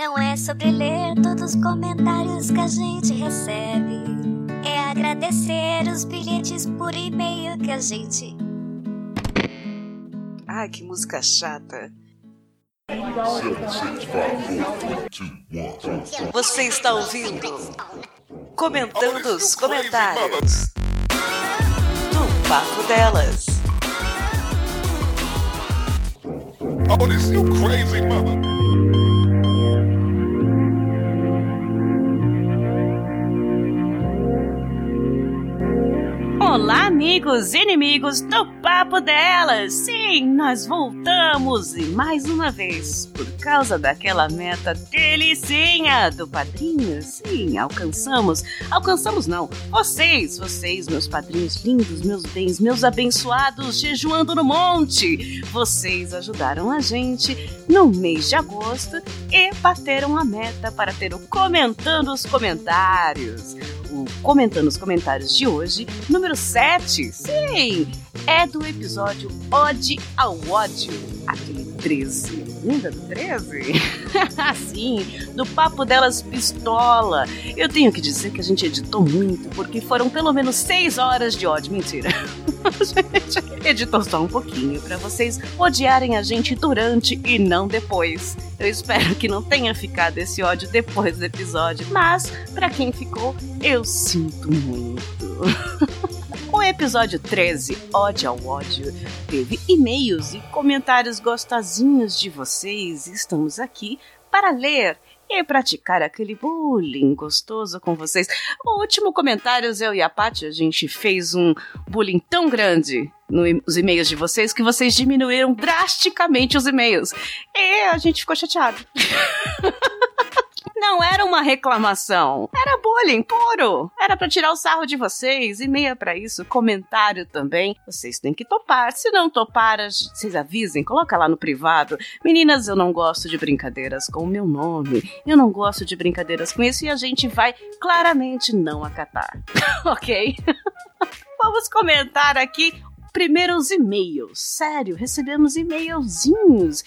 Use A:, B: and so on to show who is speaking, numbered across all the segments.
A: Não é sobre ler todos os comentários que a gente recebe. É agradecer os bilhetes por e-mail que a gente.
B: Ai, que música chata. Você está ouvindo? Comentando os comentários. Do Papo Delas.
C: Oh, this you crazy mother.
D: Olá, amigos e inimigos do Papo Delas! Sim, nós voltamos e mais uma vez, por causa daquela meta delicinha do padrinho, sim, alcançamos. Alcançamos não, vocês, vocês, meus padrinhos lindos, meus bens, meus abençoados, jejuando no monte. Vocês ajudaram a gente no mês de agosto e bateram a meta para ter o Comentando os Comentários Comentando os Comentários de hoje, número 7. Sim, é do episódio Ode ao Ódio, aquele 13. Lembra do 13? Sim, do Papo Delas Pistola. Eu tenho que dizer que a gente editou muito, porque foram pelo menos 6 horas de ódio. Mentira. A gente editou só um pouquinho para vocês odiarem a gente durante e não depois. Eu espero que não tenha ficado esse ódio depois do episódio, mas para quem ficou, eu sinto muito. O episódio 13, Ódio ao Ódio, teve e-mails e comentários gostosinhos de vocês. Estamos aqui para ler e praticar aquele bullying gostoso com vocês. O último comentário, eu e a Paty, a gente fez um bullying tão grande nos e-mails de vocês que vocês diminuíram drasticamente os e-mails. E a gente ficou chateado. Não era uma reclamação. Era bullying puro. Era para tirar o sarro de vocês. E-mail para isso, comentário também. Vocês têm que topar. Se não topar, vocês avisem, coloca lá no privado. Meninas, eu não gosto de brincadeiras com o meu nome. Eu não gosto de brincadeiras com isso e a gente vai claramente não acatar. ok? Vamos comentar aqui primeiro os e-mails. Sério, recebemos e-mailzinhos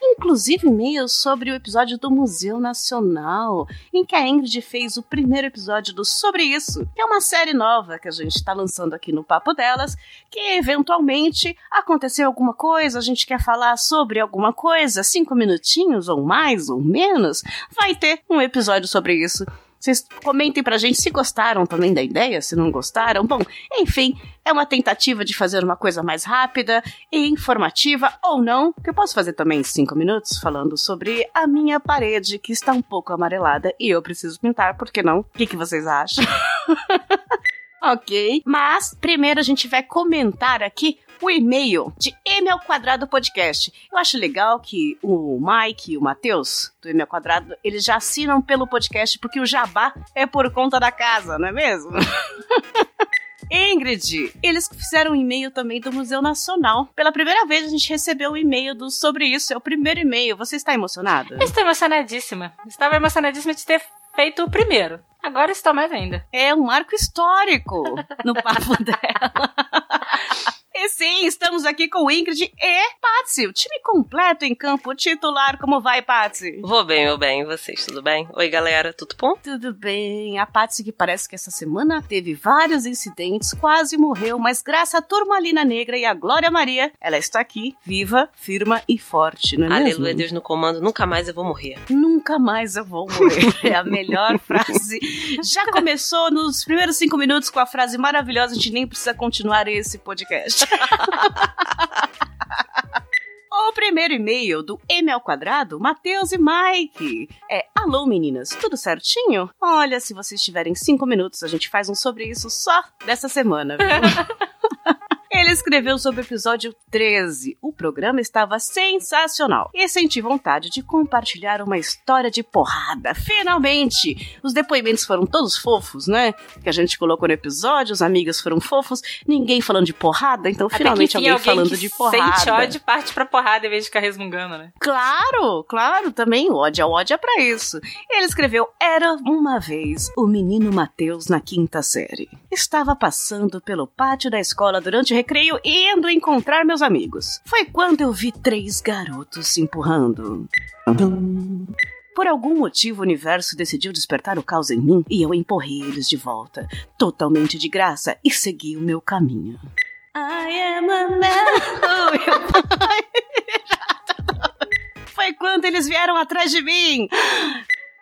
D: inclusive e-mails sobre o episódio do Museu Nacional, em que a Ingrid fez o primeiro episódio do Sobre Isso, que é uma série nova que a gente está lançando aqui no Papo Delas, que eventualmente aconteceu alguma coisa, a gente quer falar sobre alguma coisa, cinco minutinhos ou mais ou menos, vai ter um episódio sobre isso. Vocês comentem pra gente se gostaram também da ideia, se não gostaram. Bom, enfim, é uma tentativa de fazer uma coisa mais rápida e informativa, ou não, que eu posso fazer também em cinco minutos, falando sobre a minha parede, que está um pouco amarelada e eu preciso pintar, por que não? O que, que vocês acham? ok. Mas primeiro a gente vai comentar aqui o e-mail de M ao quadrado podcast. Eu acho legal que o Mike e o Matheus, do M ao quadrado, eles já assinam pelo podcast porque o jabá é por conta da casa, não é mesmo? Ingrid, eles fizeram um e-mail também do Museu Nacional. Pela primeira vez a gente recebeu um e-mail do, sobre isso. É o primeiro e-mail. Você está emocionada?
E: Eu estou emocionadíssima. Estava emocionadíssima de ter feito o primeiro. Agora estou mais ainda.
D: É um marco histórico no papo dela. E sim, estamos aqui com Ingrid e Patsy, o time completo em campo titular. Como vai, Patsy?
F: Vou bem, meu bem. E vocês, tudo bem? Oi, galera, tudo bom?
D: Tudo bem. A Patsy que parece que essa semana teve vários incidentes, quase morreu, mas graças à turmalina negra e à Glória Maria, ela está aqui, viva, firma e forte, não é
F: Aleluia,
D: mesmo?
F: Deus no comando, nunca mais eu vou morrer.
D: Nunca mais eu vou morrer. É a melhor frase. Já começou nos primeiros cinco minutos com a frase maravilhosa, a gente nem precisa continuar esse podcast. O primeiro e-mail do M ao quadrado, Matheus e Mike. É, alô meninas, tudo certinho? Olha, se vocês tiverem cinco minutos, a gente faz um sobre isso só dessa semana, viu? Ele escreveu sobre o episódio 13. O programa estava sensacional e senti vontade de compartilhar uma história de porrada. Finalmente! Os depoimentos foram todos fofos, né? Que a gente colocou no episódio, os amigos foram fofos, ninguém falando de porrada, então
E: Até
D: finalmente
E: enfim,
D: alguém falando de porrada.
E: Sente ódio parte pra porrada em vez de ficar resmungando, né?
D: Claro, claro, também o ódio ao ódio é pra isso. Ele escreveu: Era uma vez o menino Mateus na quinta série. Estava passando pelo pátio da escola durante o recreio indo encontrar meus amigos. Foi quando eu vi três garotos se empurrando. Por algum motivo, o universo decidiu despertar o caos em mim e eu empurrei eles de volta, totalmente de graça, e segui o meu caminho. I am a man. Foi quando eles vieram atrás de mim.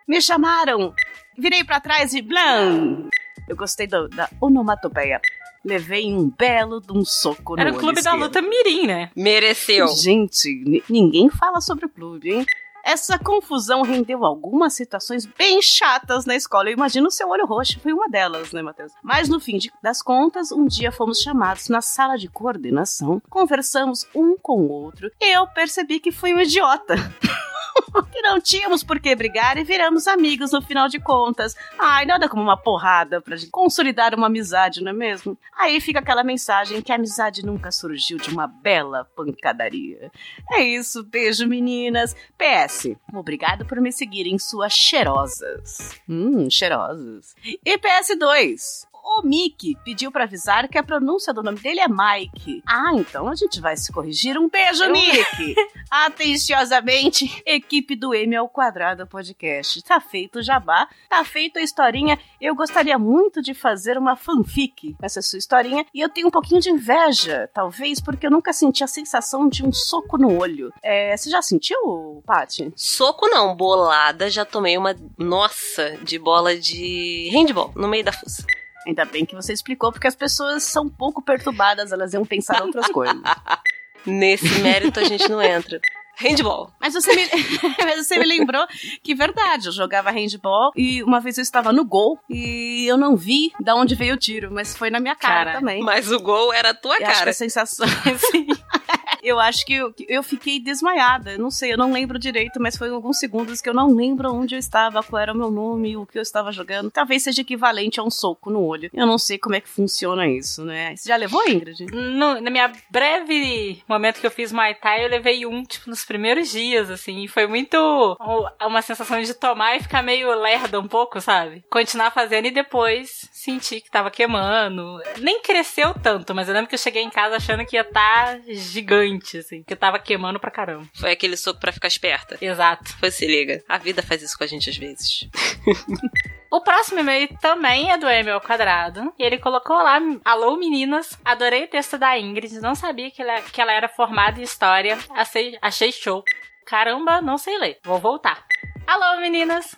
D: Me chamaram. Virei pra trás e blam. Eu gostei do- da onomatopeia. Levei um belo de um soco no
E: Era o clube da
D: esquerdo.
E: luta Mirim, né?
F: Mereceu.
D: Gente, ni- ninguém fala sobre o clube, hein? Essa confusão rendeu algumas situações bem chatas na escola. Eu imagino o seu olho roxo foi uma delas, né, Matheus? Mas no fim de- das contas, um dia fomos chamados na sala de coordenação, conversamos um com o outro e eu percebi que fui um idiota. que não tínhamos por que brigar e viramos amigos no final de contas. Ai, nada como uma porrada pra gente consolidar uma amizade, não é mesmo? Aí fica aquela mensagem que a amizade nunca surgiu de uma bela pancadaria. É isso, beijo meninas. PS, obrigado por me seguirem suas cheirosas. Hum, cheirosas. E PS2. O Mickey pediu pra avisar que a pronúncia do nome dele é Mike. Ah, então a gente vai se corrigir. Um beijo, Mickey! Atenciosamente, equipe do M ao quadrado podcast. Tá feito o jabá, tá feito a historinha. Eu gostaria muito de fazer uma fanfic com essa sua historinha e eu tenho um pouquinho de inveja, talvez, porque eu nunca senti a sensação de um soco no olho. É, você já sentiu, Paty?
F: Soco não, bolada, já tomei uma, nossa, de bola de handball no meio da fuça.
D: Ainda bem que você explicou, porque as pessoas são um pouco perturbadas, elas iam pensar outras coisas.
F: Nesse mérito a gente não entra. Handball.
D: Mas você, me... Mas você me lembrou que, verdade, eu jogava handball e uma vez eu estava no gol e eu não vi da onde veio o tiro, mas foi na minha cara,
E: Cara,
D: também.
F: Mas o gol era a tua
D: Eu acho que
F: cara.
D: a sensação. Sim. Eu acho que eu, eu fiquei desmaiada. Não sei, eu não lembro direito, mas foi alguns segundos que eu não lembro onde eu estava, qual era o meu nome, o que eu estava jogando. Talvez seja equivalente a um soco no olho. Eu não sei como é que funciona isso, né? Você já levou, Ingrid?
E: No, na minha breve momento que eu fiz Muay Thai, eu levei um, tipo, nos primeiros dias, assim. E foi muito uma sensação de tomar e ficar meio lerda um pouco, sabe? Continuar fazendo e depois sentir que tava queimando. Nem cresceu tanto, mas eu lembro que eu cheguei em casa achando que ia estar gigante, assim. Que tava queimando pra caramba.
F: Foi aquele soco pra ficar esperta.
E: Exato.
F: Foi, se liga. A vida faz isso com a gente às vezes.
E: O próximo e-mail também é do Emil ao quadrado. E ele colocou lá: Alô meninas, adorei o texto da Ingrid. Não sabia que ela, que ela era formada em história. Achei, achei show. Caramba, não sei ler. Vou voltar. Alô meninas!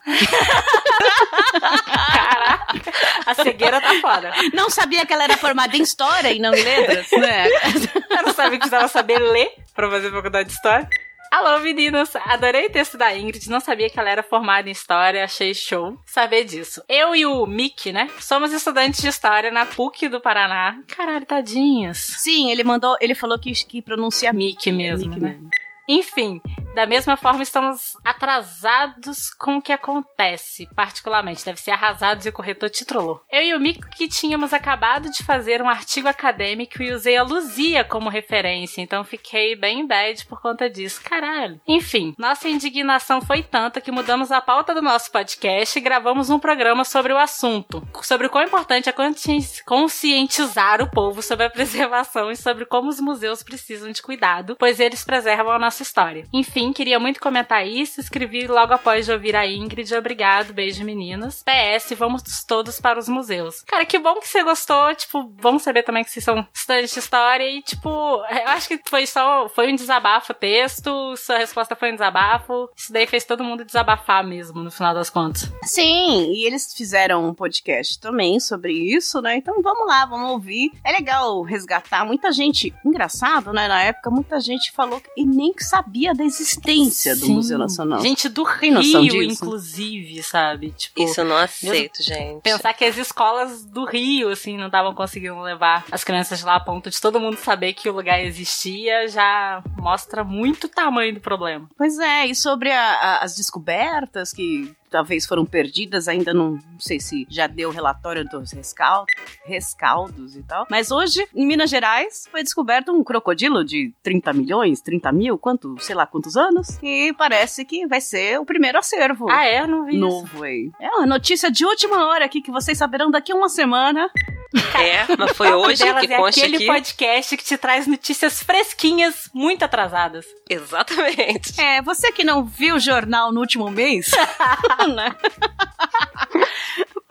E: Caraca, a cegueira tá foda.
D: Não sabia que ela era formada em história e não em letras, né?
E: Eu não sabia que precisava saber ler pra fazer faculdade de história. Alô, meninas! Adorei o texto da Ingrid, não sabia que ela era formada em História, achei show saber disso. Eu e o Mick, né, somos estudantes de História na PUC do Paraná. Caralho, tadinhas.
D: Sim, ele mandou, ele falou que, que pronuncia
E: Mick mesmo,
D: Mick
E: né?
D: mesmo.
E: Enfim, da mesma forma estamos atrasados com o que acontece, particularmente. Deve ser arrasados e o corretor te trollou. Eu e o Mico que tínhamos acabado de fazer um artigo acadêmico e usei a Luzia como referência, então fiquei bem bad por conta disso. Caralho. Enfim, nossa indignação foi tanta que mudamos a pauta do nosso podcast e gravamos um programa sobre o assunto. Sobre o quão importante é consci- conscientizar o povo sobre a preservação e sobre como os museus precisam de cuidado, pois eles preservam a nossa história. Enfim, queria muito comentar isso, escrevi logo após de ouvir a Ingrid. Obrigado, beijo meninas. PS, vamos todos para os museus. Cara, que bom que você gostou, tipo, bom saber também que vocês são estudantes de história e, tipo, eu acho que foi só, foi um desabafo o texto, sua resposta foi um desabafo, isso daí fez todo mundo desabafar mesmo, no final das contas.
D: Sim, e eles fizeram um podcast também sobre isso, né? Então vamos lá, vamos ouvir. É legal resgatar. Muita gente, engraçado, né? Na época, muita gente falou que- e nem sabia da existência do
E: Sim.
D: Museu Nacional.
E: Gente do Rio,
D: disso?
E: inclusive, sabe? Tipo,
F: Isso eu não aceito, gente.
E: Pensar que as escolas do Rio, assim, não estavam conseguindo levar as crianças lá a ponto de todo mundo saber que o lugar existia, já mostra muito o tamanho do problema.
D: Pois é, e sobre a- a- as descobertas que talvez foram perdidas, ainda não, não sei se já deu o relatório dos rescal- rescaldos e tal. Mas hoje, em Minas Gerais, foi descoberto um crocodilo de 30 milhões, 30 mil, quanto, sei lá quantos anos. E parece que vai ser o primeiro acervo.
E: Ah, é? Eu não vi isso.
D: Novo aí. É uma notícia de última hora aqui que vocês saberão daqui a uma semana.
F: É, mas foi hoje
E: Delas
F: que
E: é
F: consta
E: aquele
F: aqui.
E: podcast que te traz notícias fresquinhas, muito atrasadas.
F: Exatamente.
D: É, você que não viu o jornal no último mês, né?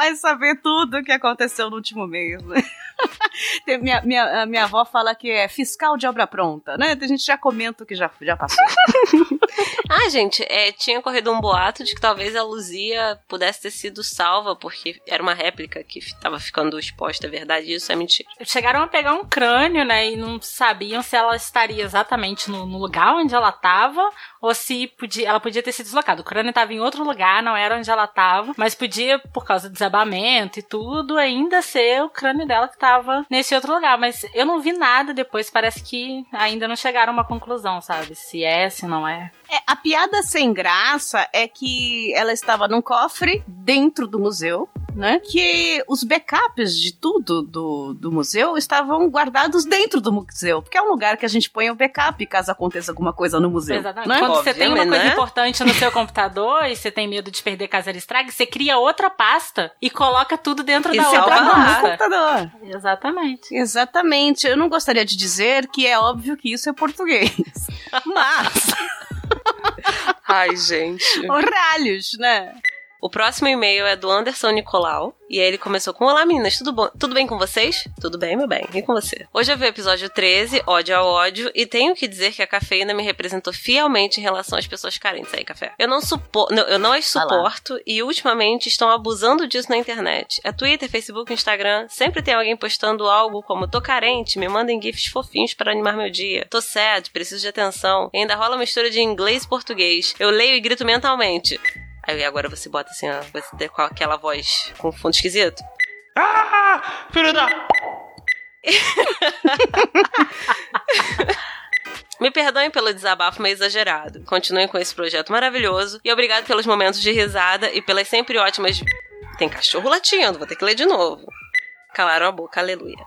D: Vai saber tudo o que aconteceu no último mês, né? Tem- minha, minha, a minha avó fala que é fiscal de obra pronta, né? A gente já comenta o que já, já passou.
F: Ah, gente, é, tinha corrido um boato de que talvez a Luzia pudesse ter sido salva, porque era uma réplica que estava ficando exposta, é verdade, isso é mentira.
E: Chegaram a pegar um crânio, né? E não sabiam se ela estaria exatamente no, no lugar onde ela estava ou se podia, ela podia ter se deslocado. O crânio estava em outro lugar, não era onde ela estava, mas podia, por causa do desabamento e tudo, ainda ser o crânio dela que estava nesse outro lugar. Mas eu não vi nada depois, parece que ainda não chegaram a uma conclusão, sabe? Se é, se não é.
D: É, a piada sem graça é que ela estava num cofre dentro do museu, né? Que os backups de tudo do, do museu estavam guardados dentro do museu, porque é um lugar que a gente põe o backup caso aconteça alguma coisa no museu.
E: Exatamente.
D: Né?
E: Quando você tem uma coisa
F: né?
E: importante no seu computador e você tem medo de perder caso ela estrague, você cria outra pasta e coloca tudo dentro
F: E
E: da outra pasta.
D: computador.
E: Exatamente.
D: Exatamente. Eu não gostaria de dizer que é óbvio que isso é português. Mas,
F: Ai, gente.
D: oralhos, né?
F: O próximo e-mail é do Anderson Nicolau. E aí ele começou com: Olá meninas, tudo bom? Tudo bem com vocês? Tudo bem, meu bem. E com você? Hoje eu vi o episódio 13, ódio ao ódio, e tenho que dizer que a cafeína me representou fielmente em relação às pessoas carentes aí, café. Eu não suporto, eu não as suporto e ultimamente estão abusando disso na internet. É Twitter, Facebook, Instagram, sempre tem alguém postando algo como tô carente, me mandem gifs fofinhos para animar meu dia. Tô sad, preciso de atenção. E ainda rola uma mistura de inglês e português. Eu leio e grito mentalmente. Aí agora você bota assim, ó, você tem com aquela voz com fundo esquisito.
C: Ah! Filho da.
F: Me perdoem pelo desabafo meio exagerado. Continuem com esse projeto maravilhoso e obrigado pelos momentos de risada e pelas sempre ótimas. Tem cachorro latindo, vou ter que ler de novo. Calaram a boca, aleluia.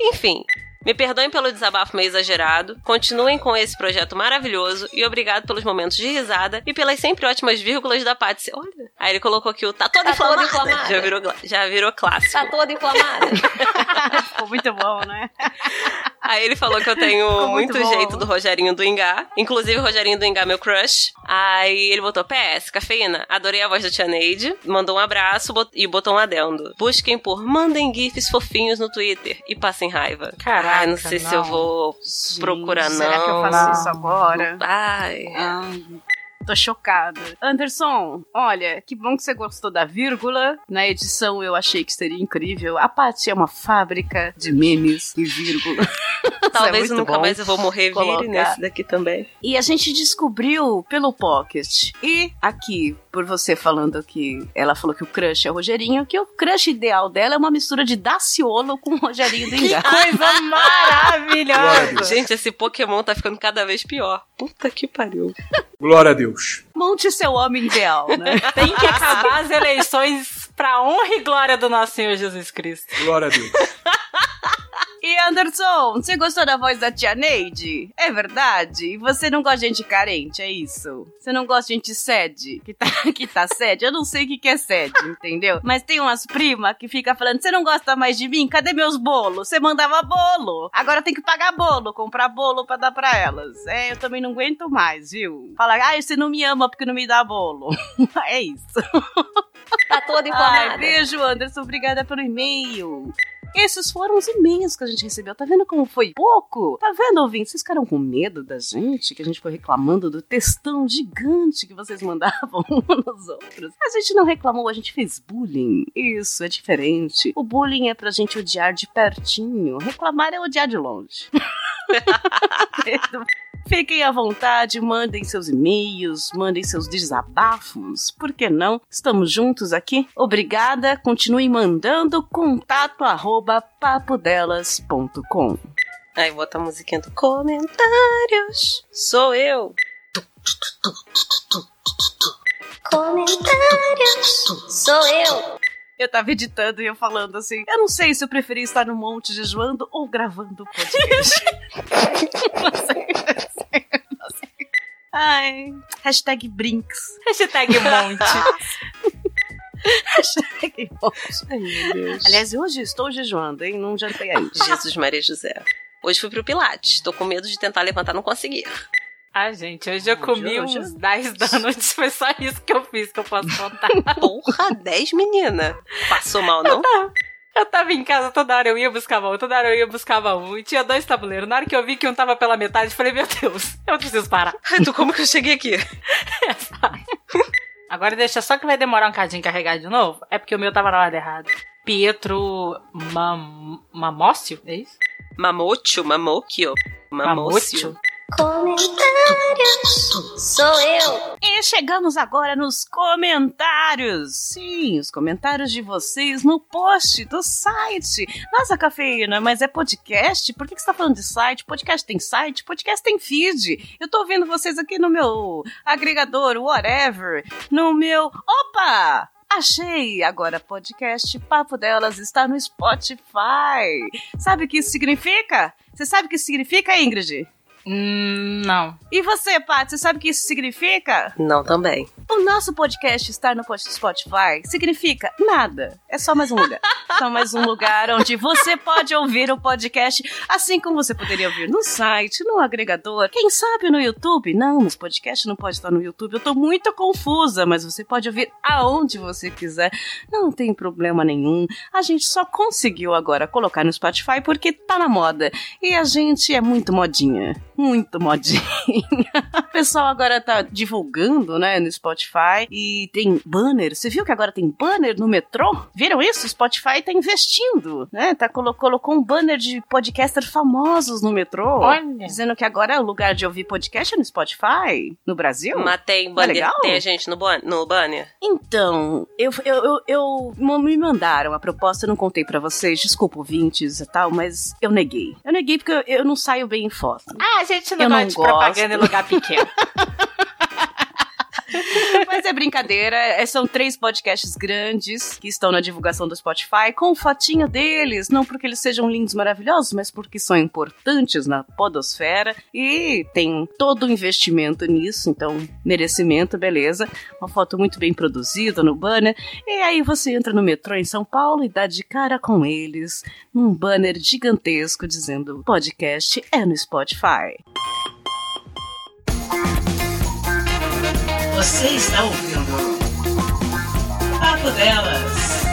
F: Enfim. Me perdoem pelo desabafo meio exagerado, continuem com esse projeto maravilhoso e obrigado pelos momentos de risada e pelas sempre ótimas vírgulas da Patsy. Olha. Aí ele colocou aqui o tá toda
G: Tá toda
F: inflamada.
G: inflamada.
F: Já, virou, já virou clássico.
G: Tá toda inflamada.
D: Ficou muito bom, né?
F: Aí ele falou que eu tenho
D: Ficou muito
F: muito, jeito do Rogerinho do Ingá. Inclusive, o Rogerinho do Ingá é meu crush. Aí ele botou PS, cafeína. Adorei a voz da Tia Neide. Mandou um abraço bot- e botou um adendo. Busquem por Mandem GIFs fofinhos no Twitter e passem raiva.
E: Caraca,
F: Ai, não sei se eu
E: não.
F: vou procurar, não.
D: Será que eu faço isso agora?
F: Ai.
D: Ai, tô chocada. Anderson, olha, que bom que você gostou da vírgula. Na edição eu achei que seria incrível. A Paty é uma fábrica de memes e vírgula.
F: Talvez
D: é
F: nunca
D: bom
F: mais eu vou morrer vire nesse daqui também.
D: E a gente descobriu pelo Pocket. E aqui, por você falando que ela falou que o crush é o Rogerinho, que o crush ideal dela é uma mistura de Daciolo com o Rogerinho do Engar.
E: Coisa maravilhosa!
F: Gente, esse Pokémon tá ficando cada vez pior. Puta que pariu.
C: Glória a Deus.
D: Monte seu homem ideal, né?
E: Tem que acabar as eleições pra honra e glória do nosso Senhor Jesus Cristo.
C: Glória a Deus.
D: E Anderson, você gostou da voz da tia Neide? É verdade? E você não gosta de gente carente, é isso? Você não gosta de gente sede? Que tá, que tá sede? Eu não sei o que, que é sede, entendeu? Mas tem umas primas que fica falando: você não gosta mais de mim? Cadê meus bolos? Você mandava bolo. Agora tem que pagar bolo, comprar bolo pra dar pra elas. É, eu também não aguento mais, viu? Fala, ai, você não me ama porque não me dá bolo. é isso.
G: Tá toda
D: Ai,
G: inflamada.
D: beijo, Anderson. Obrigada pelo e-mail. Esses foram os e-mails que a gente recebeu. Tá vendo como foi pouco? Tá vendo, ouvintes? Vocês ficaram com medo da gente? Que a gente foi reclamando do textão gigante que vocês mandavam uns nos outros. A gente não reclamou, a gente fez bullying. Isso, é diferente. O bullying é pra gente odiar de pertinho. Reclamar é odiar de longe. Fiquem à vontade, mandem seus e-mails, mandem seus desabafos. Por que não? Estamos juntos aqui. Obrigada. Continue mandando contato arroba papodelas.com.
F: Aí bota a musiquinha do comentários. Sou eu.
A: Comentários. Sou eu.
D: Eu tava editando e eu falando assim, eu não sei se eu preferi estar no monte jejuando ou gravando o podcast. não sei, não sei, não sei. Ai, hashtag brinks.
E: Hashtag monte.
D: Cheguei longe.
F: Ai, meu Deus.
D: Aliás, hoje estou jejuando, hein? Não jantei ainda.
F: Jesus Maria José. Hoje fui pro Pilates. Tô com medo de tentar levantar, não conseguir.
E: Ah, gente, hoje eu comi
D: hoje-
E: uns 10 donuts, foi só isso que eu fiz que eu posso contar.
F: Porra, 10 menina. Passou mal, não?
E: Eu tava em casa toda hora, eu ia buscava um, toda hora eu ia buscava um, e tinha dois tabuleiros. Na hora que eu vi que um tava pela metade, eu falei, meu Deus, eu preciso parar.
F: Tu como que eu cheguei aqui?
E: Agora deixa só que vai demorar um cadinho carregar de novo, é porque o meu tava na hora errada. Pietro Mam... Mamócio? É isso?
F: Mamocho, mamocchio, mamócio.
A: Comentários. Sou eu.
D: E chegamos agora nos comentários. Sim, os comentários de vocês no post do site. Nossa, cafeína, mas é podcast? Por que que você tá falando de site? Podcast tem site? Podcast tem feed. Eu tô ouvindo vocês aqui no meu agregador, whatever. No meu. Opa! Achei! Agora podcast Papo Delas está no Spotify. Sabe o que isso significa? Você sabe o que isso significa, Ingrid?
E: Hum, não.
D: E você, Paty, você sabe o que isso significa?
F: Não, também.
D: O nosso podcast estar no Spotify significa nada. É só mais um lugar. só mais um lugar onde você pode ouvir o podcast, assim como você poderia ouvir no site, no agregador, quem sabe no YouTube. Não, mas podcast não pode estar no YouTube. Eu tô muito confusa, mas você pode ouvir aonde você quiser. Não tem problema nenhum. A gente só conseguiu agora colocar no Spotify porque tá na moda. E a gente é muito modinha. Muito modinha. O pessoal agora tá divulgando, né, no Spotify e tem banner. Você viu que agora tem banner no metrô? Viram isso? O Spotify tá investindo, né? Tá colo colocou um banner de podcaster famosos no metrô.
E: Olha.
D: Dizendo que agora é o lugar de ouvir podcast é no Spotify, no Brasil.
F: Mas tem, banner,
D: legal?
F: tem a gente no, no banner?
D: Então, eu, eu, eu, eu- me mandaram a proposta, eu não contei pra vocês, desculpa ouvintes e tal, mas eu neguei. Eu neguei porque eu, eu não saio bem em foto.
E: Ah, gente não
D: Eu
E: gosta
D: não
E: de
D: gosto.
E: propaganda em lugar pequeno.
D: Mas é brincadeira, é- são três podcasts grandes que estão na divulgação do Spotify com fotinho deles, não porque eles sejam lindos, maravilhosos, mas porque são importantes na podosfera e tem todo o investimento nisso, então merecimento, beleza. Uma foto muito bem produzida no banner. E aí você entra no metrô em São Paulo e dá de cara com eles num banner gigantesco dizendo podcast é no Spotify. Você está ouvindo Papo Delas.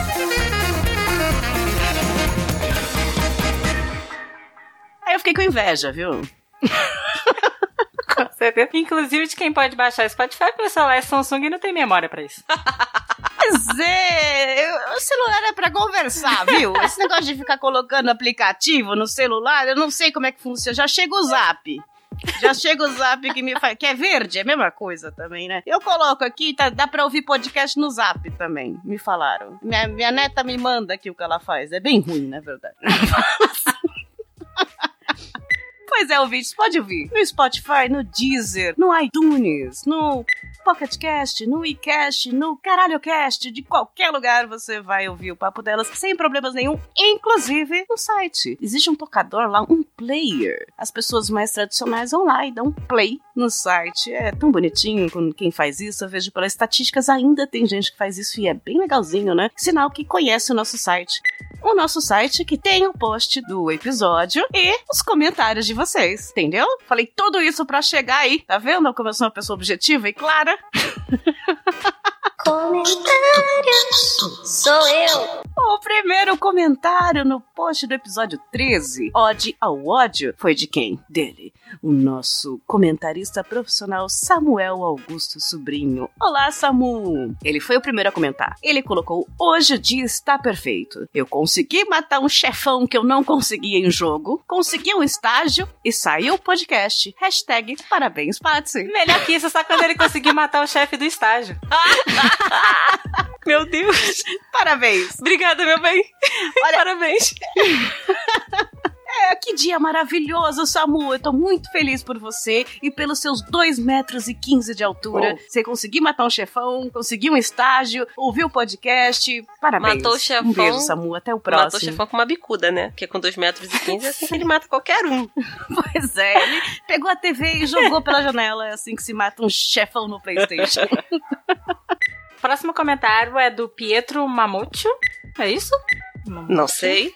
D: Aí eu fiquei com inveja, viu?
E: Com certeza. Inclusive de quem pode baixar Spotify, o pessoal é Samsung e não tem memória pra isso.
D: Pois é, o celular é pra conversar, viu? Esse negócio de ficar colocando aplicativo no celular, eu não sei como é que funciona. Já chega o zap. Já chega o zap que me faz. Que é verde, é a mesma coisa também, né? Eu coloco aqui, tá, dá pra ouvir podcast no zap também. Me falaram. Minha, minha neta me manda aqui o que ela faz. É bem ruim, na verdade. Pois é, ouvintes, pode ouvir no Spotify, no Deezer, no iTunes, no Pocket Cast, no iCast, no Caralho Cast, de qualquer lugar você vai ouvir o papo delas sem problemas nenhum, inclusive no site. Existe um tocador lá, um player. As pessoas mais tradicionais vão lá e dão play no site. É tão bonitinho quando quem faz isso. Eu vejo pelas estatísticas, ainda tem gente que faz isso e é bem legalzinho, né? Sinal que conhece o nosso site o nosso site que tem o post do episódio e os comentários de vocês, entendeu? Falei tudo isso pra chegar aí, tá vendo como eu sou uma pessoa objetiva e clara?
A: Comentários. Sou eu.
D: O primeiro comentário no post do episódio 13, Ode ao ódio, foi de quem? Dele, o nosso comentarista profissional Samuel Augusto Sobrinho. Olá, Samu! Ele foi o primeiro a comentar. Ele colocou: Hoje o dia está perfeito. Eu consegui matar um chefão que eu não conseguia em jogo, consegui um estágio e saiu o podcast. Hashtag parabéns, Patsy.
E: Melhor que isso, só quando ele conseguir matar o chefe do estágio.
F: Meu Deus.
D: Parabéns!
F: Obrigada, meu bem.
D: Olha-
F: Parabéns.
D: É, que dia maravilhoso, Samu! Eu tô muito feliz por você e pelos seus 2 metros e 15 de altura. Você conseguiu matar um chefão, conseguiu um estágio, ouviu o podcast. Parabéns.
F: Matou o chefão-
D: Um beijo, Samu. Até o
F: Matou o
D: próximo.
F: chefão com uma bicuda, né? Porque com 2 metros e 15 é assim que ele mata qualquer um.
D: Pois é, ele pegou a TV e jogou pela janela. É assim que se mata um chefão no PlayStation.
E: próximo comentário é do Pietro Mamuccio. É isso?
F: Não sei.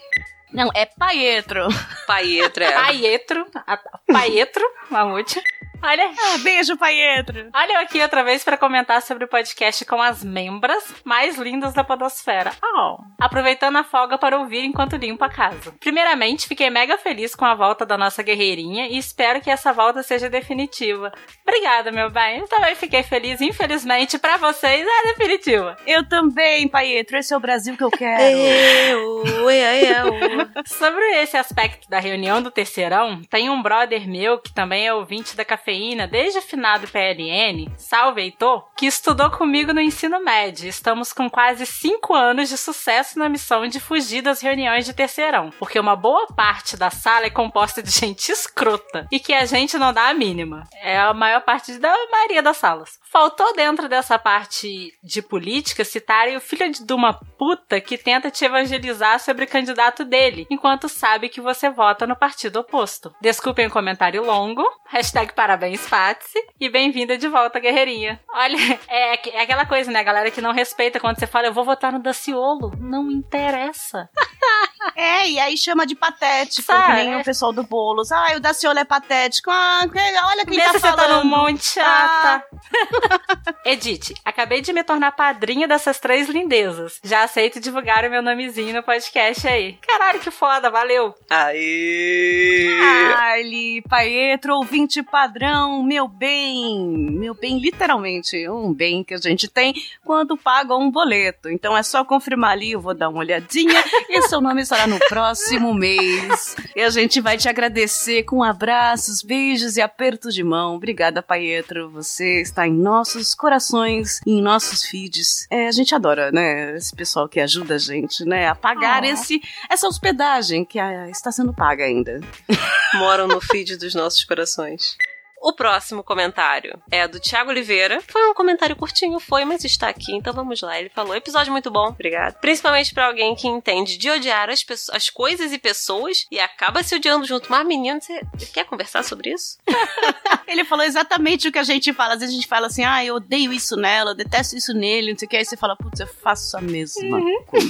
D: Não, é Paietro.
F: Paietro é.
E: Paietro. a- Paietro Mamuccio. Olha,
D: Ah, beijo, Paietro.
E: olha eu aqui outra vez para comentar sobre o podcast com as membras mais lindas da podosfera. Oh. Aproveitando a folga para ouvir enquanto limpo a casa. Primeiramente, fiquei mega feliz com a volta da nossa guerreirinha e espero que essa volta seja definitiva. Obrigada, meu bem. Eu também fiquei feliz. Infelizmente, para vocês é definitiva.
D: Eu também, Paietro. Esse é o Brasil que eu quero.
F: Eu, eu, eu.
E: Sobre esse aspecto da reunião do terceirão, tem um brother meu que também é ouvinte da cafeína desde o finado PLN, salve Heitor, que estudou comigo no ensino médio. Estamos com quase cinco anos de sucesso na missão de fugir das reuniões de terceirão, porque uma boa parte da sala é composta de gente escrota e que a gente não dá a mínima. É a maior parte da maioria das salas. Faltou dentro dessa parte de política citarem o filho de uma puta que tenta te evangelizar sobre o candidato dele, enquanto sabe que você vota no partido oposto. Desculpem o comentário longo, hashtag parabéns Patsy, e bem-vinda de volta, guerreirinha. Olha, é, é aquela coisa, né, galera que não respeita quando você fala eu vou votar no Daciolo. Não interessa.
D: É, e aí chama de patético,
E: Sabe?
D: que nem o pessoal do Boulos. Ah, o Daciolo é patético. Ah, olha quem
E: Vê
D: tá
E: tá
D: falando.
E: num monte chata. Edith, acabei de me tornar padrinha dessas três lindezas. Já aceito divulgar o meu nomezinho no podcast aí. Caralho, que foda, valeu.
F: Aê!
D: Arli, Paetro, ouvinte padrão, meu bem. Meu bem, literalmente, um bem que a gente tem quando paga um boleto. Então é só confirmar ali, eu vou dar uma olhadinha e seu nome estará no próximo mês. E a gente vai te agradecer com abraços, beijos e apertos de mão. Obrigada, Paetro. Você está em nossos corações e em nossos feeds. É, a gente adora, né? Esse pessoal que ajuda a gente, né? A pagar
E: Oh.
D: esse, essa hospedagem que ah, está sendo paga ainda.
F: Moram no feed dos nossos corações. O próximo comentário é do Thiago Oliveira. Foi um comentário curtinho, foi, mas está aqui, então vamos lá. Ele falou: episódio muito bom, obrigado. Principalmente pra alguém que entende de odiar as, pesso- as coisas e pessoas e acaba se odiando junto. Mas, menino, você quer conversar sobre isso?
D: Ele falou exatamente o que a gente fala. Às vezes a gente fala assim, ah, eu odeio isso nela, eu detesto isso nele, não sei o que. Aí você fala, putz, eu faço a mesma.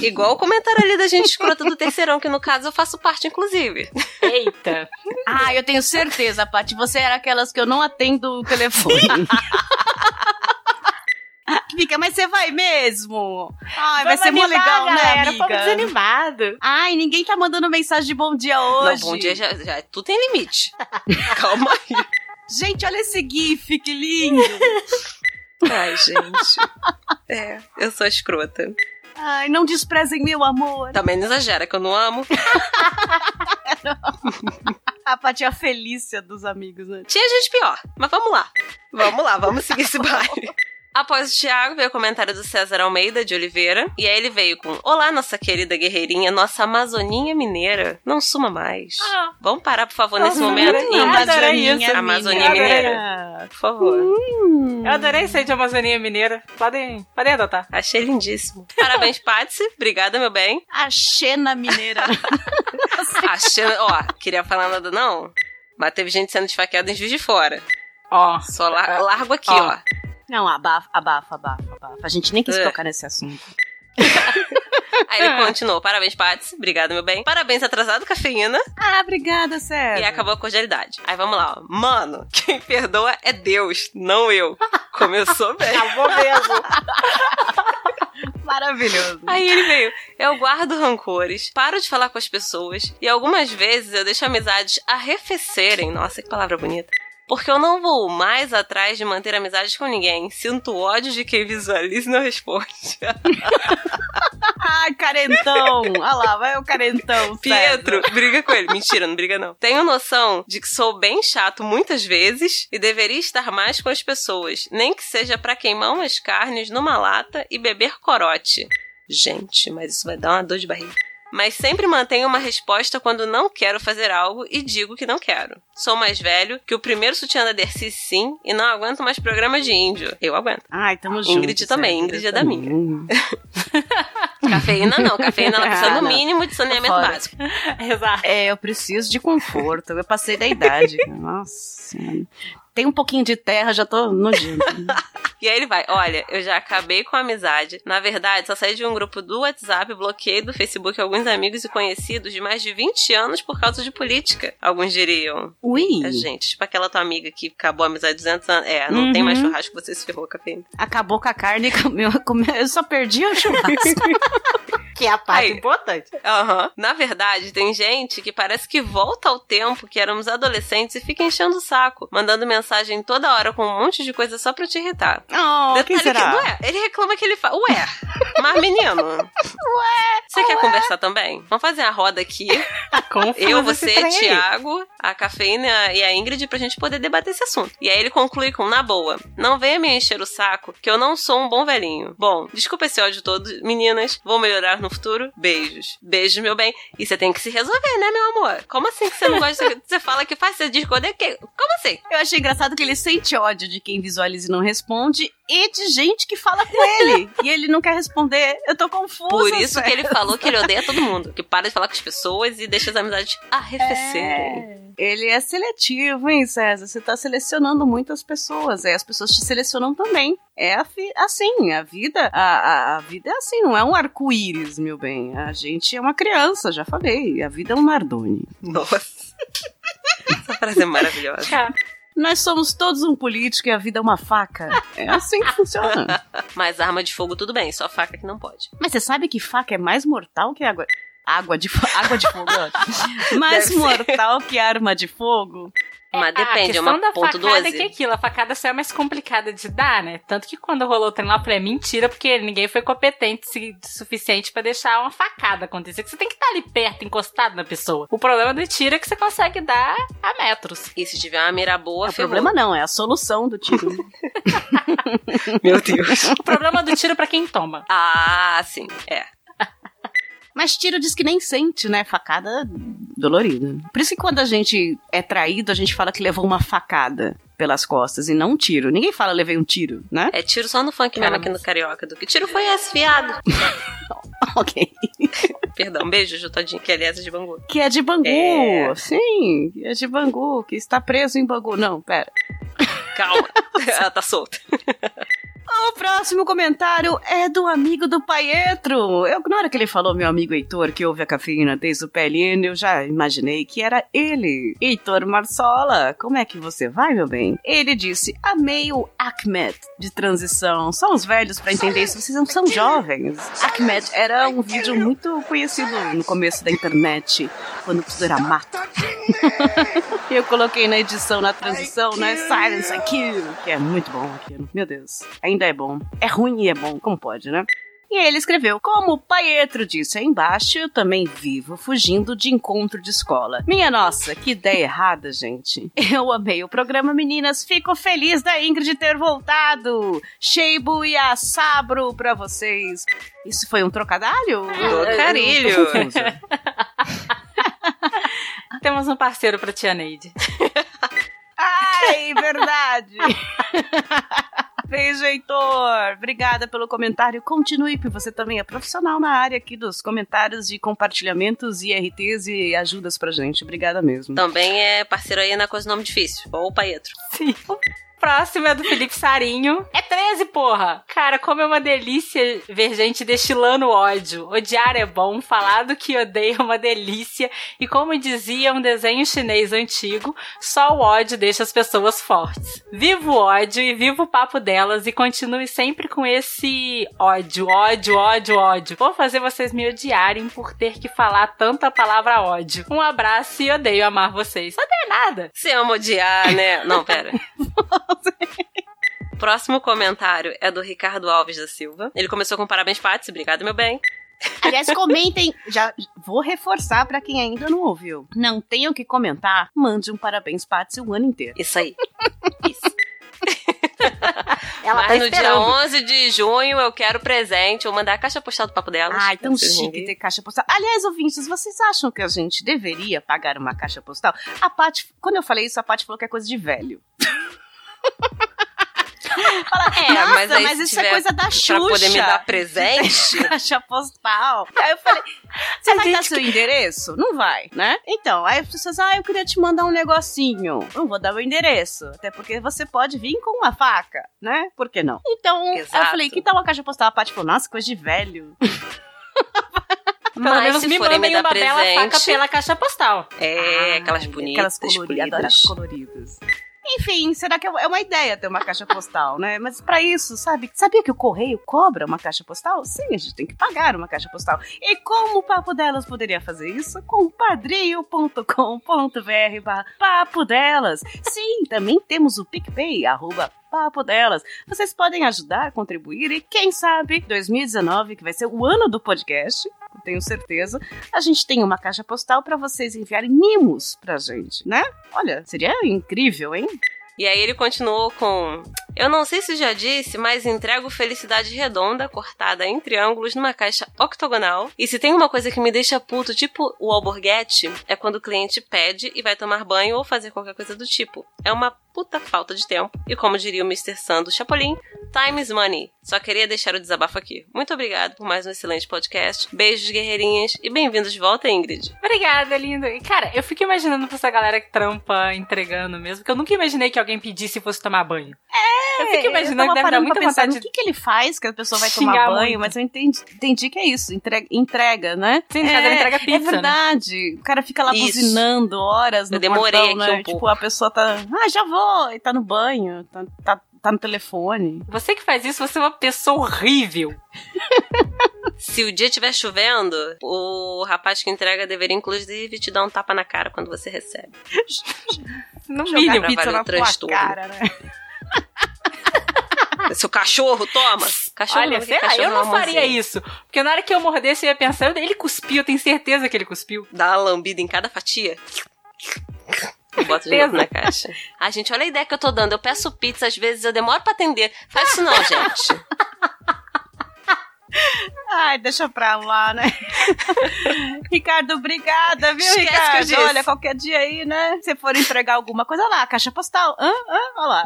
F: Igual o comentário ali da gente escrota do terceirão, que no caso eu faço parte, inclusive.
E: Eita.
D: Ah, eu tenho certeza, Paty, você era aquelas que eu não atendo o telefone. Fica, mas você vai mesmo? Ai, vai
E: Vamos
D: ser mó
E: animar,
D: legal,
E: galera.
D: né, amiga?
E: desanimado.
D: Ai, ninguém tá mandando mensagem de bom dia hoje.
F: Não, bom dia já, já tudo tem limite. Calma aí.
D: Gente, olha esse gif, que lindo.
F: Ai, gente. É, eu sou escrota.
D: Ai, não desprezem meu amor.
F: Também não exagera, que eu não amo.
D: A Paty é a Felícia dos amigos, né?
F: Tinha gente pior, mas vamos lá. Vamos lá, vamos seguir esse baile. Após o Thiago, veio o comentário do César Almeida de Oliveira. E aí ele veio com: Olá, nossa querida guerreirinha, nossa Amazoninha mineira. Não suma mais.
E: Ah.
F: Vamos parar, por favor, nesse momento. e Amazoninha,
E: isso. Adorei.
F: Mineira. Por favor.
E: Eu adorei ser de Amazonia Mineira. Podem, podem adotar.
F: Achei lindíssimo. Parabéns, Patsy. Obrigada, meu bem.
D: A Xena Mineira.
F: Achando. Ó, queria falar nada, não. Mas teve gente sendo esfaqueada em Juiz de Fora.
E: Ó.
F: Só lar- largo aqui,
E: Ó.
F: ó.
D: Não, abafa, abafa, abafa, abafa. A gente nem quis
F: É.
D: tocar nesse assunto.
F: Aí ele continuou. Parabéns, Patsy. Obrigada, meu bem. Parabéns, atrasado, cafeína.
D: Ah, obrigada, César.
F: E acabou a cordialidade. Aí vamos lá, ó. Mano, quem perdoa é Deus, não eu. Começou bem.
E: Acabou mesmo.
D: Maravilhoso.
F: Aí ele veio. Eu guardo rancores, paro de falar com as pessoas e algumas vezes eu deixo amizades arrefecerem. Nossa, que palavra bonita. Porque eu não vou mais atrás de manter amizades com ninguém. Sinto ódio de quem visualiza e não responde.
D: Ai, carentão. Olha lá, vai o carentão,
F: Pietro, briga com ele. Mentira, não briga não. Tenho noção de que sou bem chato muitas vezes e deveria estar mais com as pessoas, nem que seja pra queimar umas carnes numa lata e beber corote. Gente, mas isso vai dar uma dor de barriga. Mas sempre mantenho uma resposta quando não quero fazer algo e digo que não quero. Sou mais velho que o primeiro sutiã da Dercy, sim, e não aguento mais programa de índio. Eu aguento.
D: Ai, tamo junto.
F: Ingrid também, Ingrid é da minha. Cafeína não, cafeína ela precisa
D: Ah,
F: no mínimo de saneamento
D: Fora.
F: básico.
E: Exato.
D: É, eu preciso de conforto. Eu passei da idade. Nossa. Tem um pouquinho de terra, já tô nojento.
F: E aí ele vai, olha, eu já acabei com a amizade. Na verdade, só saí de um grupo do WhatsApp, bloqueei do Facebook alguns amigos e conhecidos de mais de 20 anos por causa de política. Alguns diriam.
D: Ui,
F: É, gente, tipo aquela tua amiga que acabou a amizade de 200 anos. É, não tem mais
D: Uhum.
F: churrasco, você se ferrou, cafeína.
D: acabou com a carne e comeu, comeu- eu só perdi o churrasco. que é a parte
F: Aí.
D: importante.
F: Aham. Na verdade, tem gente que parece que volta ao tempo que éramos adolescentes e fica enchendo o saco, mandando mensagem toda hora com um monte de coisa só pra te irritar.
D: Oh, quem será?
F: que, ué, ele reclama que ele fala, ué, mas menino, ué, você quer conversar também? Vamos fazer a roda aqui, eu, você. Thiago, a Cafeína e a Ingrid pra gente poder debater esse assunto. E aí ele conclui com, na boa, não venha me encher o saco, que eu não sou um bom velhinho. Bom, desculpa esse ódio todo, meninas, vou melhorar no futuro, beijos. Beijos, meu bem. E você tem que se resolver, né, meu amor? Como assim que você não gosta, de- você fala que faz, você é que... Como assim?
D: Eu achei engraçado que ele sente ódio de quem visualiza e não responde e de gente que fala com ele. e ele não quer responder. Eu tô confusa.
F: Por isso
D: César.
F: que ele falou que ele odeia todo mundo, que para de falar com as pessoas e deixa as amizades arrefecerem.
D: Ele é seletivo, hein, César? Você tá selecionando muitas pessoas. É, as pessoas te selecionam também. É assim, a vida. A, a, a vida é assim, não é um arco-íris, meu bem. A gente é uma criança, já falei. A vida é um Nardone.
F: Nossa. Essa frase é maravilhosa.
E: Cara,
D: Nós somos todos um político e a vida é uma faca. É assim que funciona.
F: Mas arma de fogo tudo bem, só faca que não pode.
D: Mas você sabe que faca é mais mortal que água. Água de, água de fogo. é mais
F: Deve ser.
D: mortal que arma de fogo.
F: Mas
E: a
F: depende, é
E: questão
F: uma
E: da
F: ponto
E: facada
F: 12.
E: é que aquilo, a facada só é mais complicada de dar, né? Tanto que quando rolou o trem lá, eu falei, é mentira, porque ninguém foi competente se- suficiente pra deixar uma facada acontecer. Que você tem que estar ali perto, encostado na pessoa. O problema do tiro é que você consegue dar a metros.
F: E se tiver uma mira boa,
D: o
F: ferrou.
D: problema não, é a solução do tiro.
F: Meu Deus.
E: O problema do tiro é pra quem toma.
F: ah, sim, é.
D: Mas tiro diz que nem sente, né? Facada dolorida. Por isso que quando a gente é traído, a gente fala que levou uma facada pelas costas e não um tiro. Ninguém fala levei um tiro, né?
F: É tiro só no funk mesmo aqui no Carioca. Do que tiro foi esse, viado?
D: ok.
F: Perdão, beijo, Jutadinho, que aliás é de Bangu.
D: Que é de Bangu.
F: É.
D: Sim, que é de Bangu, que está preso em Bangu. Não, pera.
F: Calma, ela tá solta.
D: O próximo comentário é do amigo do Paietro. Eu, na hora que ele falou meu amigo Heitor, que ouve a cafeína desde o PLN, eu já imaginei que era ele. Heitor Marsola, como é que você vai, meu bem? Ele disse, amei o Ahmed de transição. Só os velhos pra entender isso, vocês não são jovens. Ahmed era um vídeo muito conhecido no começo da internet, quando tudo era mato. Eu coloquei na edição, na transição, né? Silence Aquilo, que é muito bom aquilo. Meu Deus. Ainda é bom. É ruim e é bom, como pode, né? E ele escreveu: Como o Paietro disse aí embaixo, eu também vivo fugindo de encontro de escola. Minha nossa, que ideia errada, gente. Eu amei o programa, meninas. Fico feliz da Ingrid ter voltado. Sheibo e a Sabro pra vocês. Isso foi um trocadalho?
F: Trocadilho.
D: Confusa.
E: Temos um parceiro pra tia Neide.
D: Ai, verdade. Beijo, Heitor. Obrigada pelo comentário. Continue, porque você também é profissional na área aqui dos comentários de compartilhamentos, IRTs e ajudas pra gente. Obrigada mesmo.
F: Também é parceiro aí na coisa nome difícil, ou Paetro.
E: Sim. Próximo é do Felipe Sarinho. É 13, porra! Cara, como é uma delícia ver gente destilando ódio. Odiar é bom, falar do que odeia é uma delícia. E como dizia um desenho chinês antigo, só o ódio deixa as pessoas fortes. Viva o ódio e viva o papo delas e continue sempre com esse ódio, ódio, ódio, ódio. Vou fazer vocês me odiarem por ter que falar tanta palavra ódio. Um abraço e odeio amar vocês. Odeio nada.
F: Se ama odiar, né? Não, pera. Próximo comentário é do Ricardo Alves da Silva. Ele começou com parabéns, Patsy. Obrigado, meu bem.
D: Aliás, comentem. Já vou reforçar pra quem ainda não ouviu. Não tenham que comentar. Mande um parabéns, Patsy, o ano inteiro.
F: Isso aí. Isso.
E: Ela
F: Mas
E: tá
F: no dia
E: esperando.
F: 11 de junho eu quero presente. Vou mandar a caixa postal do papo delas.
D: Ai, tão chique ter caixa postal. Aliás, ouvintes, vocês acham que a gente deveria pagar uma caixa postal? A Paty, quando eu falei isso, a Paty falou que é coisa de velho. Fala,
F: É,
D: Nossa,
F: mas aí se
D: isso é coisa da Xuxa.
F: Pra poder me dar presente.
D: Caixa postal. Aí eu falei, você vai dar seu endereço? Não vai, né? Então, aí as pessoas, ah, eu queria te mandar um negocinho. Não vou dar o endereço. Até porque você pode vir com uma faca, né? Por que não? Então, eu
F: Exato.
D: falei, que tal uma caixa postal? A Paty falou, nossa, coisa de velho.
E: Pelo
F: Mas
E: menos
F: se
E: me
F: forem
E: mandem
F: me
E: uma bela faca
F: presente-
E: pela caixa postal.
F: É, aquelas
D: Ai,
F: bonitas,
D: Aquelas coloridas, adoro as coloridas. Enfim, será que é uma ideia ter uma caixa postal, né? Mas pra isso, sabe? Sabia que o correio cobra uma caixa postal? Sim, a gente tem que pagar uma caixa postal. E como o Papo Delas poderia fazer isso? Com padrinho.com.br Papo Delas. Sim, também temos o PicPay, arroba Papo Delas. Vocês podem ajudar, contribuir e quem sabe 2019, que vai ser o ano do podcast, tenho certeza, a gente tem uma caixa postal pra vocês enviarem mimos pra gente, né? Olha, seria incrível, hein?
F: E aí ele continuou com: Eu não sei se já disse, mas entrego felicidade redonda cortada em triângulos numa caixa octogonal. E se tem uma coisa que me deixa puto, tipo o alborguete, é quando o cliente pede e vai tomar banho ou fazer qualquer coisa do tipo. É uma puta falta de tempo. E como diria o Mr. Sando Chapolin, time is money. Só queria deixar o desabafo aqui. Muito obrigado por mais um excelente podcast. Beijos, guerreirinhas, e bem-vindos de volta, Ingrid.
E: Obrigada, lindo. E, Cara, eu fico imaginando pra essa galera que trampa entregando mesmo, porque eu nunca imaginei que alguém pedisse e fosse tomar banho. É, eu fico imaginando
D: tava
E: que deve dar muita vontade
D: no
E: de...
D: que, que ele faz que a pessoa vai tomar banho,
E: muito.
D: mas eu entendi, entendi que é isso, entrega, entrega né?
E: Sim, no ele entrega
D: É
E: pizza, né?
D: verdade. O cara fica lá
F: Isso.
D: buzinando horas no
F: Eu demorei
D: portão,
F: aqui
D: né?
F: um
D: Tipo,
F: pouco.
D: a pessoa tá, ah, já vou, e tá no banho, tá, tá, tá no telefone.
E: Você que faz isso, você é uma pessoa horrível.
F: Se o dia estiver chovendo, o rapaz que entrega deveria inclusive te dar um tapa na cara quando você recebe.
E: Mínimo.
F: pra
D: pizza na
F: o
D: tua
F: transtorno.
D: cara, né?
F: Seu cachorro, toma! Cachorro,
E: Olha,
F: não,
E: lá,
F: cachorro
E: eu
F: é
E: não
F: uma
E: faria isso. Porque na hora que eu mordesse, eu ia pensar, ele cuspiu, eu tenho certeza que ele cuspiu.
F: Dá uma lambida em cada fatia. Eu boto de novo na caixa. Ah, gente, olha a ideia que eu tô dando. Eu peço pizza, às vezes eu demoro pra atender. Faz isso não, gente.
D: Ai, deixa pra lá, né? Ricardo, obrigada, viu,
F: Esquece que eu
D: Ricardo? Olha, qualquer dia aí, né? Se for entregar alguma coisa, olha lá, caixa postal. Hã? Hã? Olha lá.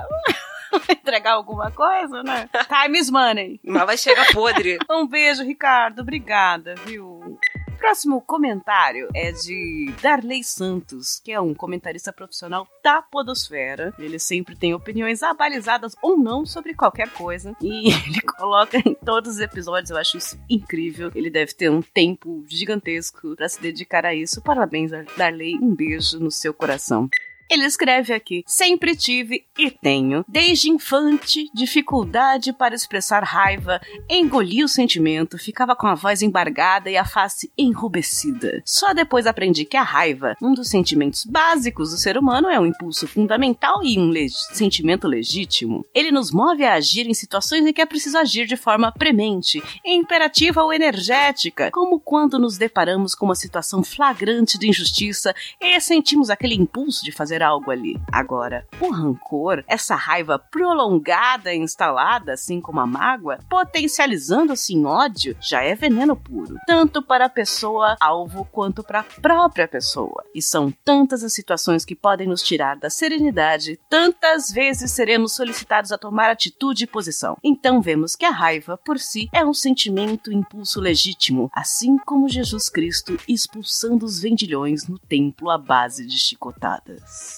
D: entregar alguma coisa, né? Time is money.
F: Mas vai chegar podre.
D: Um beijo, Ricardo. Obrigada, viu? Próximo comentário é de Darley Santos, que é um comentarista profissional da Podosfera. Ele sempre tem opiniões abalizadas ou não sobre qualquer coisa. E ele coloca em todos os episódios, eu acho isso incrível. Ele deve ter um tempo gigantesco para se dedicar a isso. Parabéns, Darley. Um beijo no seu coração. Ele escreve aqui: Sempre tive e tenho, desde infante, dificuldade para expressar raiva, engoli o sentimento, ficava com a voz embargada e a face enrubescida. Só depois aprendi que a raiva, um dos sentimentos básicos do ser humano, é um impulso fundamental e um sentimento legítimo. Ele nos move a agir em situações em que é preciso agir de forma premente, imperativa ou energética, como quando nos deparamos com uma situação flagrante de injustiça e sentimos aquele impulso de fazer algo ali. Agora, o rancor, essa raiva prolongada e instalada, assim como a mágoa, potencializando-se em ódio, já é veneno puro, tanto para a pessoa alvo quanto para a própria pessoa. E são tantas as situações que podem nos tirar da serenidade, tantas vezes seremos solicitados a tomar atitude e posição. Então vemos que a raiva, por si, é um sentimento e impulso legítimo, assim como Jesus Cristo expulsando os vendilhões no templo à base de chicotadas.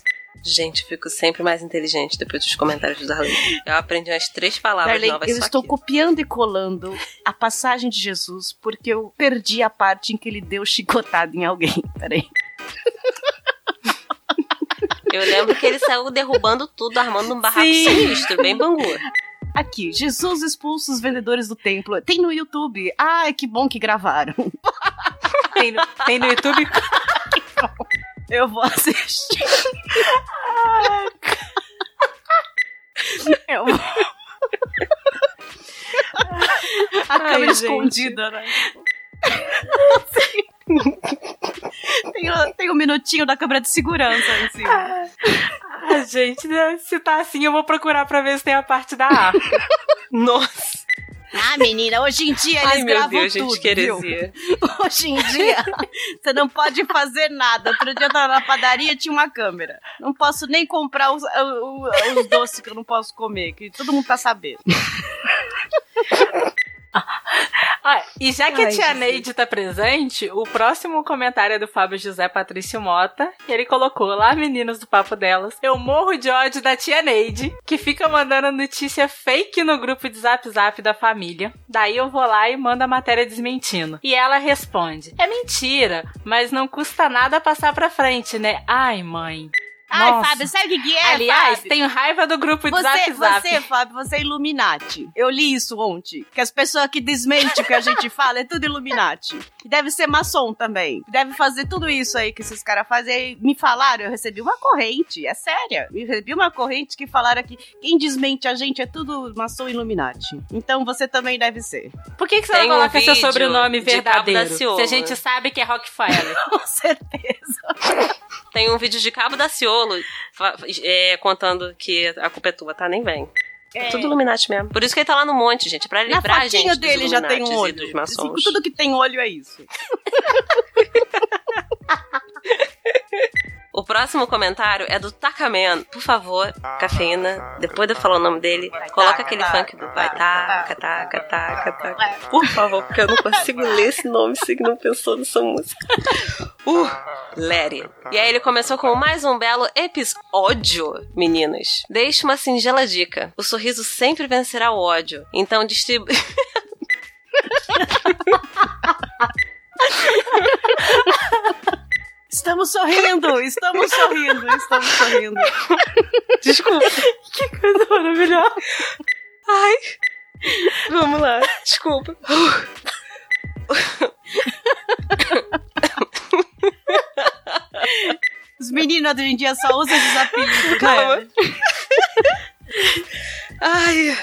F: Gente, fico sempre mais inteligente depois dos comentários do Darley. Eu aprendi umas três palavras
D: Darley,
F: novas
D: eu
F: só
D: estou
F: aqui.
D: copiando e colando a passagem de Jesus porque eu perdi a parte em que ele deu chicotada em alguém. Peraí.
F: Eu lembro que ele saiu derrubando tudo, armando um barraco
D: Sim.
F: sinistro, bem bangu.
D: Aqui, Jesus expulsa os vendedores do templo. Tem no YouTube. Ai, que bom que gravaram.
E: Tem no, tem no YouTube.
D: Eu vou assistir. Eu vou. A câmera escondida, né? tem, o- tem um minutinho da câmera de segurança em cima.
E: Ah, gente, né, se tá assim, eu vou procurar pra ver se tem a parte da arca.
F: Nossa.
D: Ah, menina, hoje em dia eles
F: Ai,
D: gravam
F: Deus,
D: tudo,
F: gente, que heresia.
D: Hoje em dia, você não pode fazer nada. Outro dia eu tava na padaria tinha uma câmera. Não posso nem comprar os, o- o- os doces que eu não posso comer, que todo mundo tá sabendo.
E: Ah, e já que
D: Ai,
E: a tia
D: Jesus.
E: Neide tá presente, o próximo comentário é do Fábio José Patrício Mota. E ele colocou lá, meninos do papo delas. Eu morro de ódio da tia Neide, que fica mandando notícia fake no grupo de zap zap da família. Daí eu vou lá e mando a matéria desmentindo. E ela responde: É mentira, mas não custa nada passar pra frente, né? Ai, mãe.
D: Ai,
E: Nossa.
D: Fábio, sabe o que, que é?
E: Aliás,
D: Fábio?
E: tenho raiva do grupo de
D: Você,
E: zap zap.
D: você, Fábio, você é Illuminati. Eu li isso ontem. Que as pessoas que desmentem o que a gente fala é tudo Illuminati. E deve ser maçom também. Deve fazer tudo isso aí que esses caras fazem. E Me falaram, eu recebi uma corrente, é séria. Eu recebi uma corrente que falaram que quem desmente a gente é tudo maçom Illuminati. Então você também deve ser.
E: Por que, que você
F: Tem
E: não
F: um
E: coloca seu
F: vídeo
E: sobrenome verdadeiro? Se a gente sabe que é Rockefeller.
D: Com certeza.
F: Tem um vídeo de Cabo da Ciolo fa- é, contando que a culpa é tua, tá? Nem vem. É tudo Illuminati mesmo. Por isso que ele tá lá no monte, gente. Pra
D: Na
F: livrar a gente
D: dele já tem olho. Assim, tudo que tem olho é isso.
F: O próximo comentário é do Takaman. Por favor, cafeína, depois de eu falar o nome dele, coloca aquele funk do vai taca, taca, taca, taca. Por favor, porque eu não consigo ler esse nome se não pensou nessa música. Uh, Larry. E aí ele começou com mais um belo episódio, meninas. Deixe uma singela dica. O sorriso sempre vencerá o ódio. Então distribui...
D: Estamos sorrindo, estamos sorrindo, estamos sorrindo.
F: Desculpa. que coisa maravilhosa. Ai. Vamos lá. Desculpa.
D: Os meninos hoje em dia só usam esses apelidos,
F: Calma.
D: né?
F: Ai.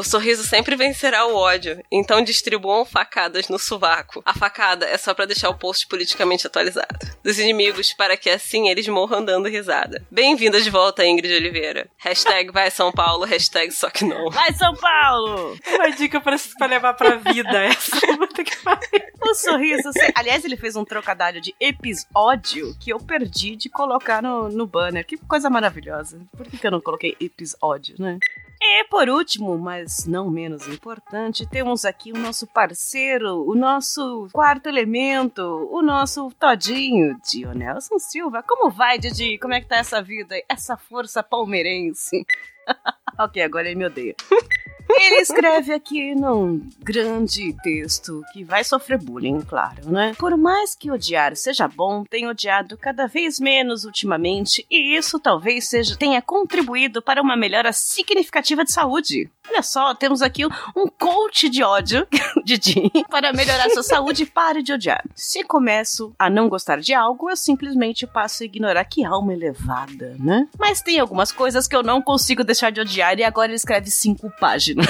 F: O sorriso sempre vencerá o ódio, então distribuam facadas no sovaco. A facada é só pra deixar o post politicamente atualizado. Dos inimigos, para que assim eles morram dando risada. Bem-vinda de volta, Ingrid Oliveira. Hashtag vai São Paulo, hashtag só que não.
D: Vai, São Paulo!
E: Uma dica pra, pra levar pra vida essa. Puta que pariu.
D: O sorriso. se- Aliás, ele fez um trocadilho de episódio que eu perdi de colocar no, no banner. Que coisa maravilhosa. Por que, que eu não coloquei episódio, né? E por último, mas não menos importante, temos aqui o nosso parceiro, o nosso quarto elemento, o nosso todinho, Dionelson Silva. Como vai, Didi? Como é que tá essa vida? Essa força palmeirense? ok, agora ele me odeia. Ele escreve aqui num grande texto que vai sofrer bullying, claro, né? Por mais que odiar seja bom, tenho odiado cada vez menos ultimamente e isso talvez seja tenha contribuído para uma melhora significativa de saúde. Olha só, temos aqui um coach de ódio, Didi, para melhorar sua saúde, pare de odiar. Se começo a não gostar de algo, eu simplesmente passo a ignorar que alma elevada, né? Mas tem algumas coisas que eu não consigo deixar de odiar e agora ele escreve cinco páginas.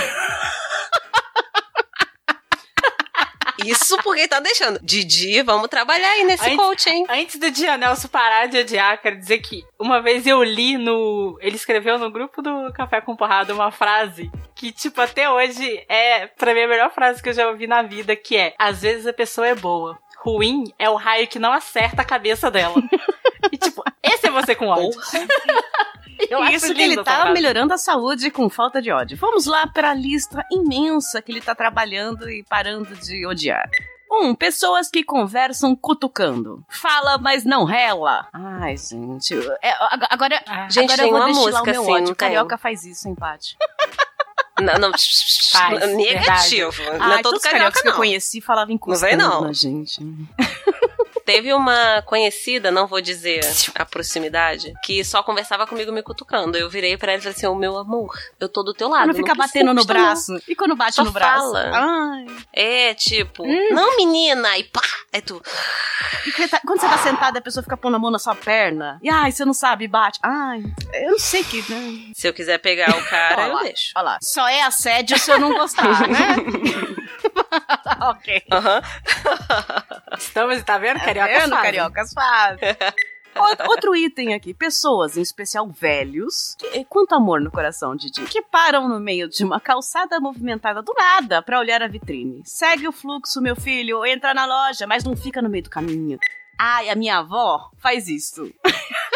F: Isso porque tá deixando. Didi, vamos trabalhar aí nesse
E: Antes-
F: coach, hein?
E: Antes do Dia Nelson parar de odiar, quero dizer que uma vez eu li no. Ele escreveu no grupo do Café com Porrada uma frase que, tipo, até hoje é, pra mim, a melhor frase que eu já ouvi na vida, que é: às vezes a pessoa é boa. Ruim é o raio que não acerta a cabeça dela. e, tipo, esse é você com ódio. Eu acho
D: Isso que ele tá
E: frase.
D: melhorando a saúde com falta de ódio. Vamos lá para a lista imensa que ele tá trabalhando e parando de odiar. 1. Um, pessoas que conversam cutucando. Fala, mas não rela. Ai, gente. É, ag- agora,
E: Ah.
F: Gente,
D: agora
F: tem
D: eu vou
F: uma
D: destilar
F: música
D: o meu
F: assim,
D: ódio. Carioca faz isso, empate.
F: Não, não.
E: Faz,
F: negativo. Não é
D: Ai,
F: todo carioca,
D: cariocas que eu
F: não.
D: conheci falavam encostando
F: vem, não.
D: na gente.
F: Teve uma conhecida, não vou dizer a proximidade, que só conversava comigo me cutucando. Eu virei pra ela e falei assim: Ô meu amor, eu tô do teu lado.
D: Quando fica
F: não precisa
D: batendo no
F: gostar, não."
D: braço. E quando bate
F: Só
D: no braço?
F: fala.
D: Ai.
F: É, tipo,
D: Hum.
F: não menina, e pá, é tu.
D: Tá- Quando você tá sentada, a pessoa fica pondo a mão na sua perna. E ai, você não sabe, bate. Ai, eu não sei que. Né?
F: Se eu quiser pegar o cara, eu deixo.
D: Olha lá. Só é assédio se eu não gostar, né? ok.
E: Estamos, tá vendo? Carioca
D: Tá vendo,
E: fazem.
D: cariocas fazem. Outro item aqui, pessoas, em especial velhos, que, eh, quanto amor no coração, Didi, que param no meio de uma calçada movimentada do nada pra olhar a vitrine. Segue o fluxo, meu filho, entra na loja, mas não fica no meio do caminho. Ai, a minha avó faz isso.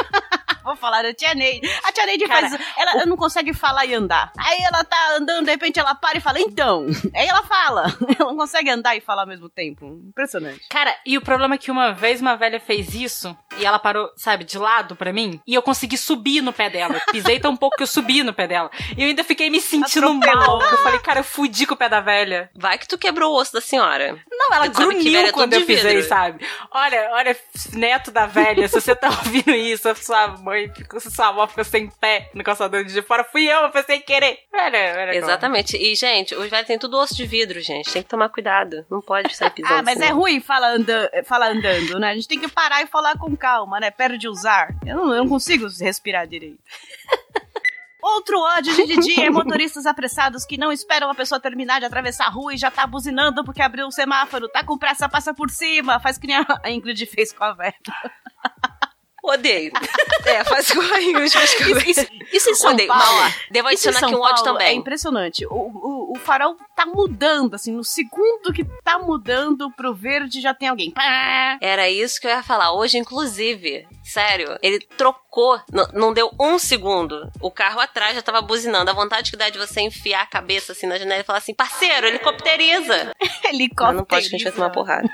D: Vou falar a tia Neide. A tia Neide
E: Cara,
D: faz. Ela não consegue falar e andar. Aí ela tá andando, de repente ela para e fala, então. Aí ela fala. Ela não consegue andar e falar ao mesmo tempo. Impressionante.
E: Cara, e o problema é que uma vez uma velha fez isso e ela parou, sabe, de lado pra mim e eu consegui subir no pé dela. Pisei tão pouco que eu subi no pé dela. E eu ainda fiquei me sentindo
D: Atropelou.
E: mal. Eu falei, cara, eu fudi com o pé da velha.
F: Vai que tu quebrou o osso da senhora.
E: Não, ela grunhiu
F: é
E: quando eu pisei, sabe? Olha, olha, neto da velha, se você tá ouvindo isso, a sua mãe, ficou, sua avó ficou sem pé no calçadão de fora, fui eu, eu fui sem querer. Olha. como-
F: Exatamente. E, gente, os velhos têm tudo osso de vidro, gente. Tem que tomar cuidado. Não pode sair pisando.
D: Ah, mas é
F: senão-
D: ruim falar, anda, falar andando, né? A gente tem que parar e falar com calma, né? Perde usar. Eu não, eu não consigo respirar direito. Outro ódio de Didi é motoristas apressados que não esperam a pessoa terminar de atravessar a rua e já tá buzinando porque abriu o semáforo, tá com pressa, passa por cima, faz que nem a Ingrid fez com a velha.
F: Odeio. é, faz com a
D: Isso, isso, isso em São
F: Odeio.
D: Paulo.
F: Mas, devo adicionar aqui um ódio
D: É
F: também.
D: impressionante. O, o, o farol tá mudando, assim, no segundo que tá mudando pro verde já tem alguém. Pá!
F: Era isso que eu ia falar. Hoje, inclusive, sério, ele trocou, não deu um segundo. O carro atrás já tava buzinando. A vontade que dá de você enfiar a cabeça assim na janela e falar assim, parceiro, helicopteriza.
D: Helicóptero.
F: Mas não pode que a gente vai tomar porrada.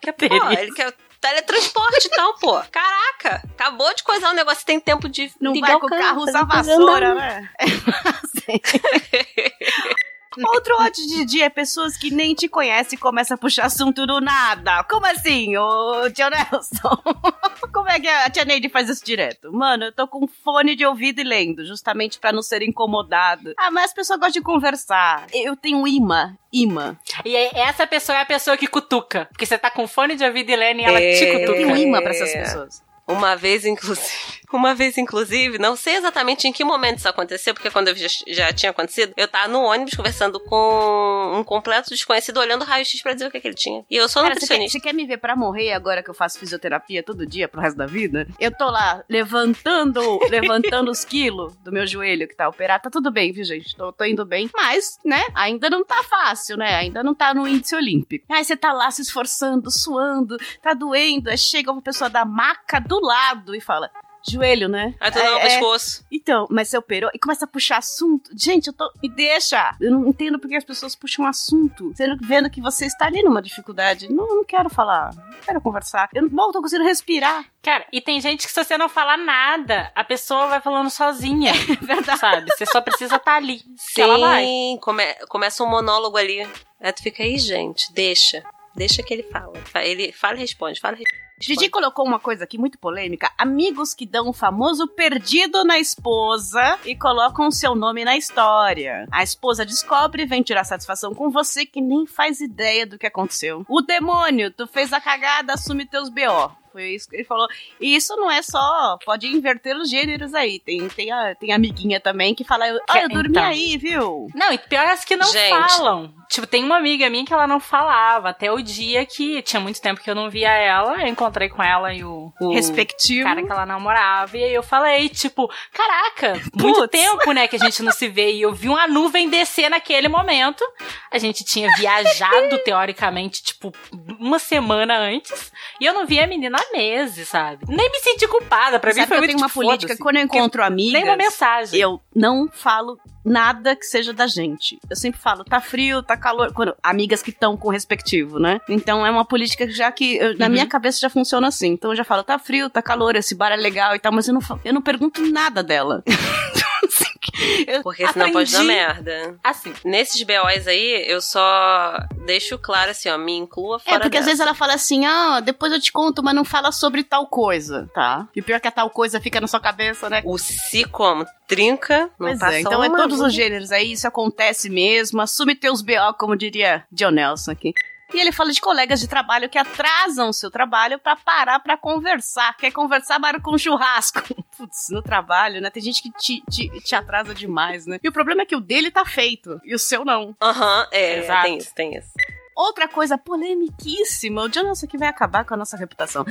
F: que pô,
D: Helicopteriza.
F: ele quer teletransporte então, pô. Caraca, acabou de coisar um negócio, tem tempo de
D: Não vai com o carro usar
F: coisa
D: vassoura,
F: andando.
D: Outro ódio de dia é pessoas que nem te conhecem e começam a puxar assunto do nada. Como assim, ô tio Nelson? Como é que a tia Neide faz isso direto? Mano, eu tô com fone de ouvido e lendo, justamente pra não ser incomodado. Ah, mas as pessoas gostam de conversar. Eu tenho imã, imã.
E: E aí, essa pessoa é a pessoa que cutuca. Porque você tá com fone de ouvido e lendo e ela
F: É.
E: te
D: Eu
E: cutuca.
D: tenho imã pra essas pessoas.
F: Uma vez, inclusive. Uma vez, inclusive, não sei exatamente em que momento isso aconteceu, porque quando eu já, já tinha acontecido, eu tava no ônibus conversando com um completo desconhecido olhando o raio-x pra dizer o que, que ele tinha. E eu sou
D: Cara, você quer,
F: nutricionista.
D: você quer me ver pra morrer agora que eu faço fisioterapia todo dia pro resto da vida? Eu tô lá levantando, levantando os quilos do meu joelho que tá operado. Tá tudo bem, viu, gente? Tô, tô indo bem. Mas, né, ainda não tá fácil, né? Ainda não tá no índice olímpico. Aí você tá lá se esforçando, suando, tá doendo. Aí chega uma pessoa da maca do lado e fala. Joelho, né?
F: Aí tu dá o
D: É, é.
F: pescoço.
D: Então, mas você operou e começa a puxar assunto. Gente, eu tô. Me deixa! Eu não entendo porque as pessoas puxam assunto. Sendo vendo que você está ali numa dificuldade. Não, não quero falar. Não quero conversar. Eu não tô conseguindo respirar.
E: Cara, e tem gente que se você não falar nada, a pessoa vai falando sozinha.
D: É verdade.
E: Sabe? Você só precisa estar ali. Que ela vai.
F: Sim, come- começa um monólogo ali. Aí tu fica aí, gente, deixa. Deixa que ele fala. Ele fala e responde, fala e responde.
D: Didi colocou uma coisa aqui muito polêmica. Amigos que dão o famoso perdido na esposa e colocam seu nome na história. A esposa descobre e vem tirar satisfação com você que nem faz ideia do que aconteceu. O demônio, tu fez a cagada, assume teus BO. Foi isso que ele falou. E isso não é só. Pode inverter os gêneros aí. Tem, tem, a, tem amiguinha também que fala: Ah, eu dormi
E: Então.
D: aí, viu?
E: Não, e pior é as que não
F: Gente.
E: falam. Tipo, tem uma amiga minha que ela não falava. Até o dia que tinha muito tempo que eu não via ela. Eu encontrei com ela e o, o
D: Respectivo.
E: cara que ela namorava. E aí eu falei, tipo, caraca, muito tempo, né, que a gente não se vê. E eu vi uma nuvem descer naquele momento. A gente tinha viajado, teoricamente, tipo, uma semana antes. E eu não vi a menina há meses, sabe? Nem me senti culpada. Pra mim
D: Sabe
E: foi
D: que eu
E: muito
D: tenho uma política.
E: foda-se.
D: Quando eu encontro amigas.
E: Nem uma mensagem.
D: Eu não falo nada que seja da gente. Eu sempre falo, tá frio, tá calor. Quando, amigas que estão com o respectivo, né? Então é uma política que já que eu- na
E: Uhum.
D: minha cabeça já funciona assim. Então eu já falo, tá frio, tá calor, esse bar é legal e tal, mas eu não, eu não pergunto nada dela. Assim, eu
F: Porque senão pode dar
D: aprendi-
F: merda.
E: Assim,
F: Nesses BOs aí, eu só deixo claro assim, ó, me inclua fora
D: É, porque às
F: dessa.
D: vezes ela fala assim, ah, depois eu te conto, mas não fala sobre tal coisa, tá? E o pior é que a tal coisa fica na sua cabeça, né?
F: O se como trinca, não
D: Pois
F: passa
D: é, então é
F: uma
D: todos os gêneros aí, isso acontece mesmo. Assume teus BO, como diria John Nelson aqui. E ele fala de colegas de trabalho que atrasam o seu trabalho pra parar pra conversar. Quer conversar, marca um churrasco. Putz, no trabalho, né? Tem gente que te, te, te atrasa demais, né? E o problema é que o dele tá feito e o seu não.
F: Aham, é,
E: Exato.
F: tem isso, tem isso.
D: Outra coisa polemiquíssima, o John Nelson aqui vai acabar com a nossa reputação.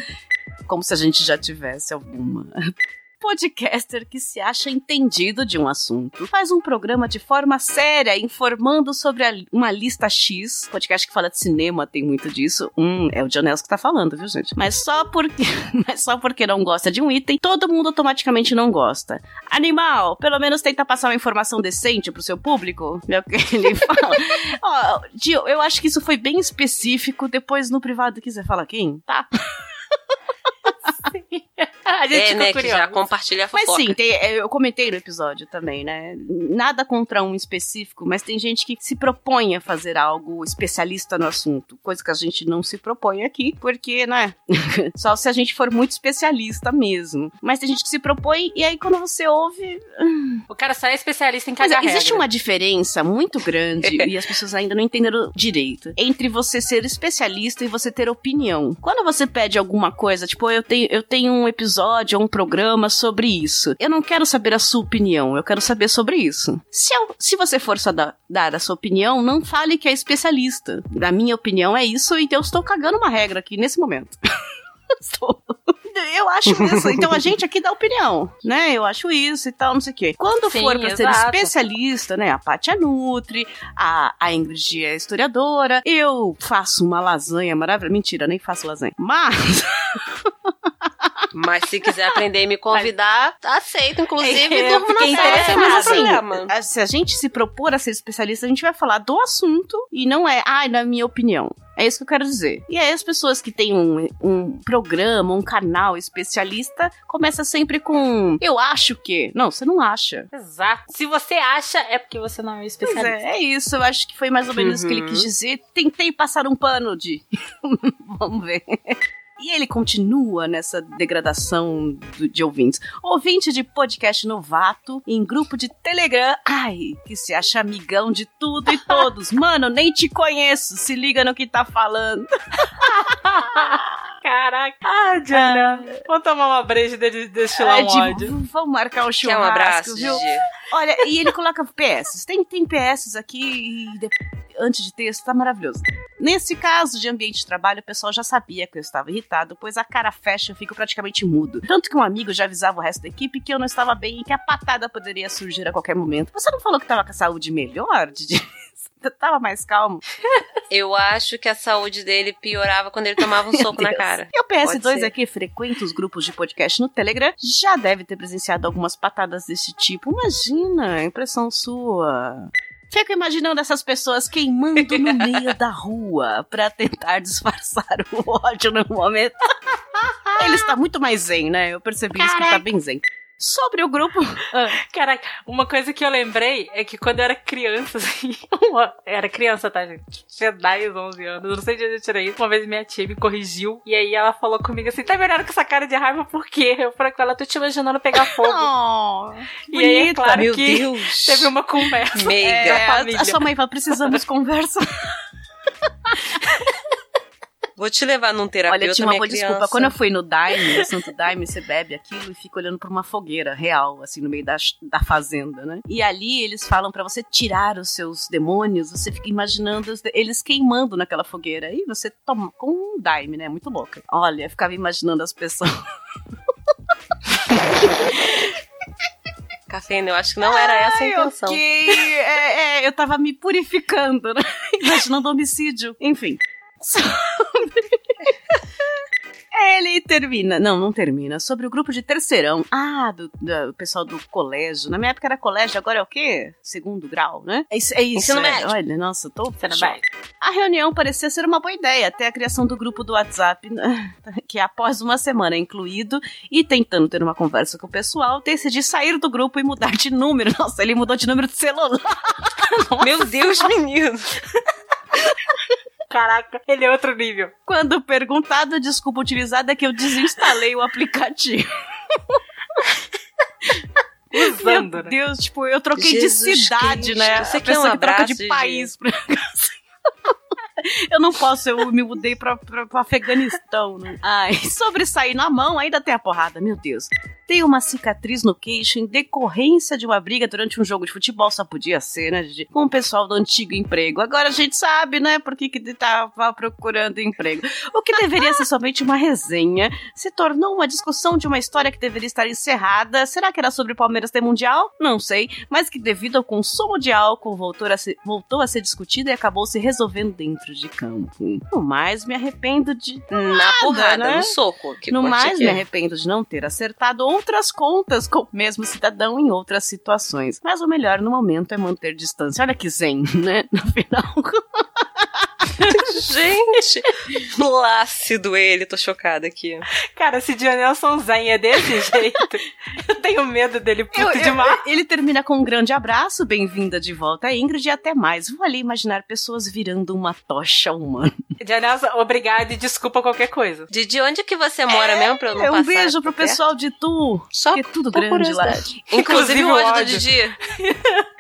D: Como se a gente já tivesse alguma. Podcaster que se acha entendido de um assunto faz um programa de forma séria, informando sobre uma lista X. Podcast que fala de cinema tem muito disso. Hum, é o Dionels que tá falando, viu, gente? Mas só porque, mas só porque não gosta de um item, todo mundo automaticamente não gosta. Animal, pelo menos tenta passar uma informação decente pro seu público. É o que ele fala. Ó, Dio, eu acho que isso foi bem específico. Depois no privado quiser falar quem? Tá.
E: A gente
F: É, né? Que já compartilha a
D: Mas
F: fofoca.
D: sim, tem- é, eu comentei no episódio também, né? Nada contra um específico, mas tem gente que se propõe a fazer algo especialista no assunto, coisa que a gente não se propõe aqui, porque, né? Só se a gente for muito especialista mesmo. Mas tem gente que se propõe e aí quando você ouve,
E: O cara só é especialista em
D: Mas
E: cagar
D: existe
E: regra.
D: uma diferença muito grande e as pessoas ainda não entenderam direito entre você ser especialista e você ter opinião. Quando você pede alguma coisa, tipo, eu tenho, eu tenho um episódio ou um programa sobre isso. Eu não quero saber a sua opinião, eu quero saber sobre isso. Se, eu- se você for só da- dar a sua opinião, não fale que é especialista. A minha opinião é isso e eu estou cagando uma regra aqui nesse momento. Eu acho isso. Então a gente aqui dá opinião, né? Eu acho isso e tal, não sei o quê. Quando
E: Sim,
D: for pra ser especialista, né? A Paty é Nutri, a, a Ingrid é historiadora, eu faço uma lasanha maravilhosa. Mentira, nem faço lasanha. Mas.
F: Mas se quiser aprender e me convidar, aceito, inclusive,
D: Eu
F: durmo na
D: fiquei
F: sala, sem
D: interessada.
F: mais problema.
D: a- Se a gente se propor a ser especialista, a gente vai falar do assunto e não é, ai, na minha opinião. É isso que eu quero dizer. E aí as pessoas que têm um, um programa, um canal especialista, começa sempre com eu acho que. Não, você não acha.
E: Exato. Se você acha, é porque você não é um
D: Pois
E: especialista.
D: é, é isso. Eu acho que foi mais ou menos isso que ele
F: Uhum.
D: quis dizer. Tentei passar um pano de. Vamos ver. E ele continua nessa degradação do- de ouvintes. Ouvinte de podcast novato em grupo de Telegram. Ai, que se acha amigão de tudo e todos. Mano, nem te conheço. Se liga no que tá falando.
E: Caraca. Ah, Diana. Vamos tomar uma breja de destilar
D: Ai,
E: um ódio.
D: vamos marcar um
F: Quer
D: churrasco,
F: um abraço,
D: viu?
F: Gigi?
D: Olha, e ele coloca PS. Tem, tem PS aqui e de- antes de texto, tá maravilhoso. Nesse caso de ambiente de trabalho, o pessoal já sabia que eu estava irritado, pois a cara fecha e eu fico praticamente mudo. Tanto que um amigo já avisava o resto da equipe que eu não estava bem e que a patada poderia surgir a qualquer momento. Você não falou que tava com a saúde melhor, Didi? Tava mais calmo?
F: Eu acho que a saúde dele piorava quando ele tomava um soco na cara.
D: E o
F: Pode
D: PS2
F: ser.
D: aqui frequenta os grupos de podcast no Telegram, já deve ter presenciado algumas patadas desse tipo. Imagina, impressão sua. Fico imaginando essas pessoas queimando no meio da rua pra tentar disfarçar o ódio no momento. Ele está muito mais zen, né? Eu percebi isso que ele tá bem zen. Sobre o grupo. Ah,
E: Caraca, uma coisa que eu lembrei é que quando eu era criança, assim, uma- era criança, tá, gente? Tinha 10, 11 anos, não sei de onde eu tirei isso. Uma vez minha tia me corrigiu, e aí ela falou comigo assim, tá me olhando com essa cara de raiva por quê? Eu falei com ela, tô te imaginando pegar fogo.
D: oh,
E: e aí é
D: bonita.
E: claro
F: Meu
E: que
F: Deus.
E: teve uma conversa.
F: Meiga.
D: É, a-
E: família.
D: a sua mãe fala, precisamos conversar.
F: Vou te levar num terapeuta,
D: Olha, tinha uma boa desculpa.
F: criança.
D: Quando eu fui no Daime, no Santo Daime, você bebe aquilo e fica olhando pra uma fogueira real, assim, no meio da, da fazenda, né? E ali eles falam pra você tirar os seus demônios, você fica imaginando eles queimando naquela fogueira. E você toma com um Daime, né? Muito louca. Olha, eu ficava imaginando as pessoas.
F: Cafeína, eu acho que não era essa a intenção.
D: ok. É, é, eu tava me purificando, né? Imaginando homicídio. Enfim. Ele termina. Não, não termina. Sobre o grupo de terceirão. Ah, do, do pessoal do colégio. Na minha época era colégio, agora é o quê? Segundo grau, né? É isso. É isso
F: Ensino
D: é.
F: médio.
D: Olha, nossa, tô. A reunião parecia ser uma boa ideia, até a criação do grupo do WhatsApp, que após uma semana incluído e tentando ter uma conversa com o pessoal, decidi sair do grupo e mudar de número. Nossa, ele mudou de número de celular.
F: Meu Deus, menino.
E: Caraca, ele é outro nível.
D: Quando perguntado a desculpa utilizada é que eu desinstalei o aplicativo.
E: Usando,
D: Meu
E: né?
D: Deus, tipo, eu troquei
F: Jesus
D: de cidade,
F: Cristo,
D: né?
F: você
D: A
F: quer um
D: pessoa que troca de país. pra- Eu não posso, eu me mudei pra, pra, pro Afeganistão, né? Ai, sobre sair na mão, ainda tem a porrada, meu Deus. Tem uma cicatriz no queixo em decorrência de uma briga durante um jogo de futebol, só podia ser, né, Gigi? Com o pessoal do antigo emprego. Agora a gente sabe, né, por que que tava procurando emprego. O que deveria ser somente uma resenha se tornou uma discussão de uma história que deveria estar encerrada. Será que era sobre o Palmeiras ter mundial? Não sei, mas que devido ao consumo de álcool voltou a ser, voltou a ser discutida e acabou se resolvendo dentro de campo. No mais, me arrependo de
F: Na
D: nada,
F: porrada,
D: né?
F: no soco. Que
D: no mais,
F: que
D: me
F: é.
D: arrependo de não ter acertado outras contas com o mesmo cidadão em outras situações. Mas o melhor no momento é manter distância. Olha que zen, né? No final.
F: Gente, plácido ele, tô chocada aqui.
E: Cara, se Dionelson Zen é desse jeito, eu tenho medo dele puto
D: Eu- eu-
E: demais.
D: ele termina com um grande abraço, bem-vinda de volta, Ingrid, e até mais. Vou ali imaginar pessoas virando uma tocha humana.
E: Dionelson, obrigado e desculpa qualquer coisa.
F: Didi, onde que você mora mesmo pra eu não
D: É um
F: passar
D: beijo pro
F: perto?
D: pessoal de Tu,
F: Só
D: que é tudo grande lá.
F: Inclusive
E: Inclusive
F: o ódio do
E: ódio.
F: Didi.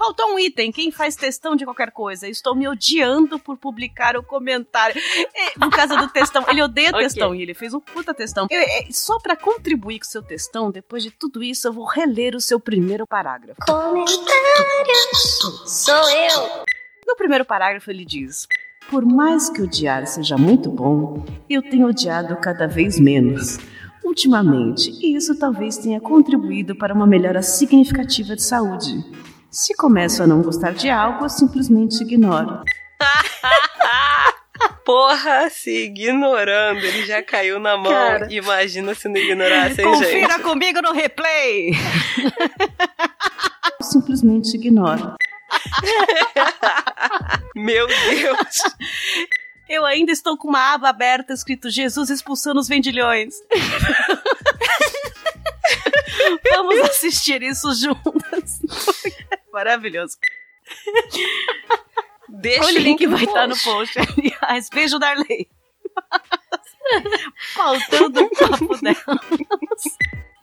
D: Faltou um item. Quem faz textão de qualquer coisa? Estou me odiando por publicar o comentário. É, por causa do textão. Ele odeia
E: Ok.
D: textão e ele fez um puta textão. Eu- é, só pra contribuir com o seu textão, depois de tudo isso, eu vou reler o seu primeiro parágrafo.
A: Comentários. Sou eu.
D: No primeiro parágrafo ele diz: Por mais que odiar seja muito bom, eu tenho odiado cada vez menos. Ultimamente, e isso talvez tenha contribuído para uma melhora significativa de saúde. Se começo a não gostar de algo, eu simplesmente ignoro.
F: Porra, se ignorando, ele já caiu na mão.
E: Cara.
F: Imagina se não ignorasse, hein,
D: Confira
F: gente?
D: comigo no replay! Eu simplesmente ignoro.
F: Meu Deus.
D: Eu ainda estou com uma aba aberta escrito Jesus expulsando os vendilhões. Vamos assistir isso juntas. Maravilhoso.
F: Deixa
D: o link
F: no
D: vai estar no
F: post.
D: Aliás, beijo, Darley. Faltando o papo delas.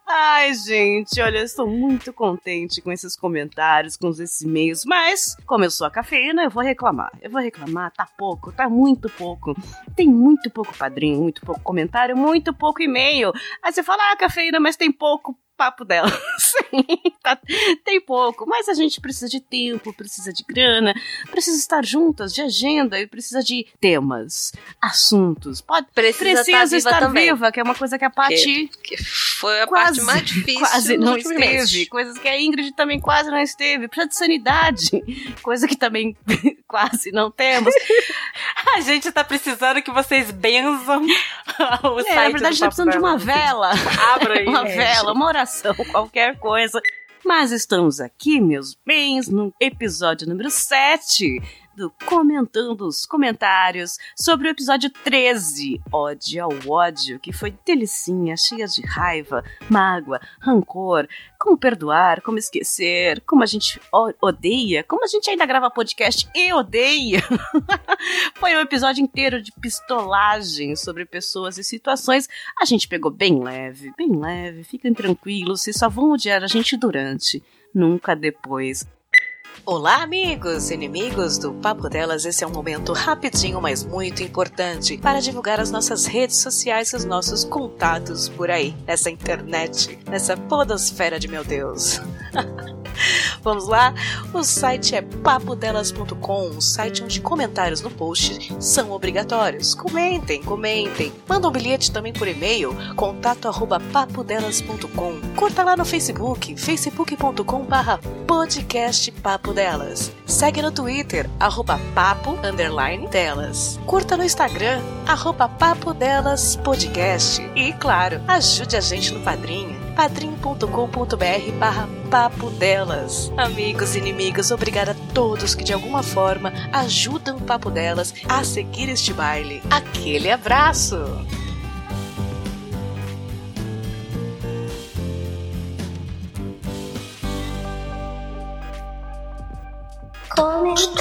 D: Ai, gente, olha, eu estou muito contente com esses comentários, com esses e-mails, mas, como eu sou a cafeína, eu vou reclamar. Eu vou reclamar, tá pouco, tá muito pouco. Tem muito pouco padrinho, muito pouco comentário, muito pouco e-mail. Aí você fala, ah, cafeína, mas tem pouco papo dela. Sim, tá- tem pouco, mas a gente precisa de tempo, precisa de grana, precisa estar juntas, de agenda e precisa de temas, assuntos. Pode,
F: Precisa,
D: precisa
F: tá viva
D: estar viva, que é uma coisa que a Paty
F: Que foi a
D: quase,
F: parte mais difícil.
D: quase não esteve. Coisas que a Ingrid também quase não esteve. Precisa de sanidade, coisa que também quase não temos.
E: A gente tá precisando que vocês benzam o
D: É,
E: site
D: na verdade, a
E: do
D: gente tá precisando de uma vela.
E: Abra aí.
D: uma vela, uma oração, qualquer coisa. Mas estamos aqui, meus bens, no episódio número 7 do Comentando os Comentários sobre o episódio 13, Ódio ao Ódio, que foi delicinha, cheia de raiva, mágoa, rancor, como perdoar, como esquecer, como a gente odeia, como a gente ainda grava podcast e odeia. foi um episódio inteiro de pistolagem sobre pessoas e situações a gente pegou bem leve, bem leve, fiquem tranquilos, vocês só vão odiar a gente durante, nunca depois.
B: Olá, amigos inimigos do Papo Delas. Esse é um momento rapidinho, mas muito importante para divulgar as nossas redes sociais e os nossos contatos por aí, nessa internet, nessa podosfera de meu Deus. Vamos lá? O site é papodelas.com, um site onde comentários no post são obrigatórios. Comentem, comentem. Manda um bilhete também por e-mail, contato arroba papodelas.com. Curta lá no Facebook, facebook.com barra podcast Papo Delas. Segue no Twitter, arroba papo, delas. Curta no Instagram, arroba papo delas podcast. E, claro, ajude a gente no Padrinho, padrim.com.br barra papo delas. Amigos e inimigos, obrigada a todos que de alguma forma ajudam o Papo Delas a seguir este baile. Aquele abraço!
A: Comentários.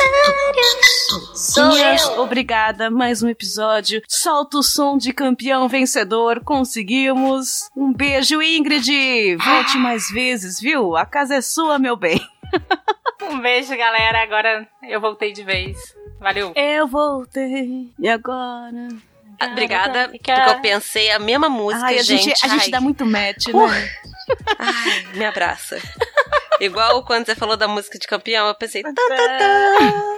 A: Sou
D: Yes,
A: eu.
D: Obrigada, mais um episódio. Solta o som de campeão vencedor, conseguimos. Um beijo, Ingrid! Volte mais vezes, viu? A casa é sua, meu bem.
E: Um beijo, galera. Agora eu voltei de vez. Valeu.
D: Eu voltei e agora.
F: Ah, Obrigada, porque eu pensei a mesma música,
D: Ai, a gente,
F: gente.
D: a gente
F: Ai,
D: dá muito match,
F: Uh.
D: né?
F: ai, me abraça. Igual quando você falou da música de campeão, eu pensei, tá,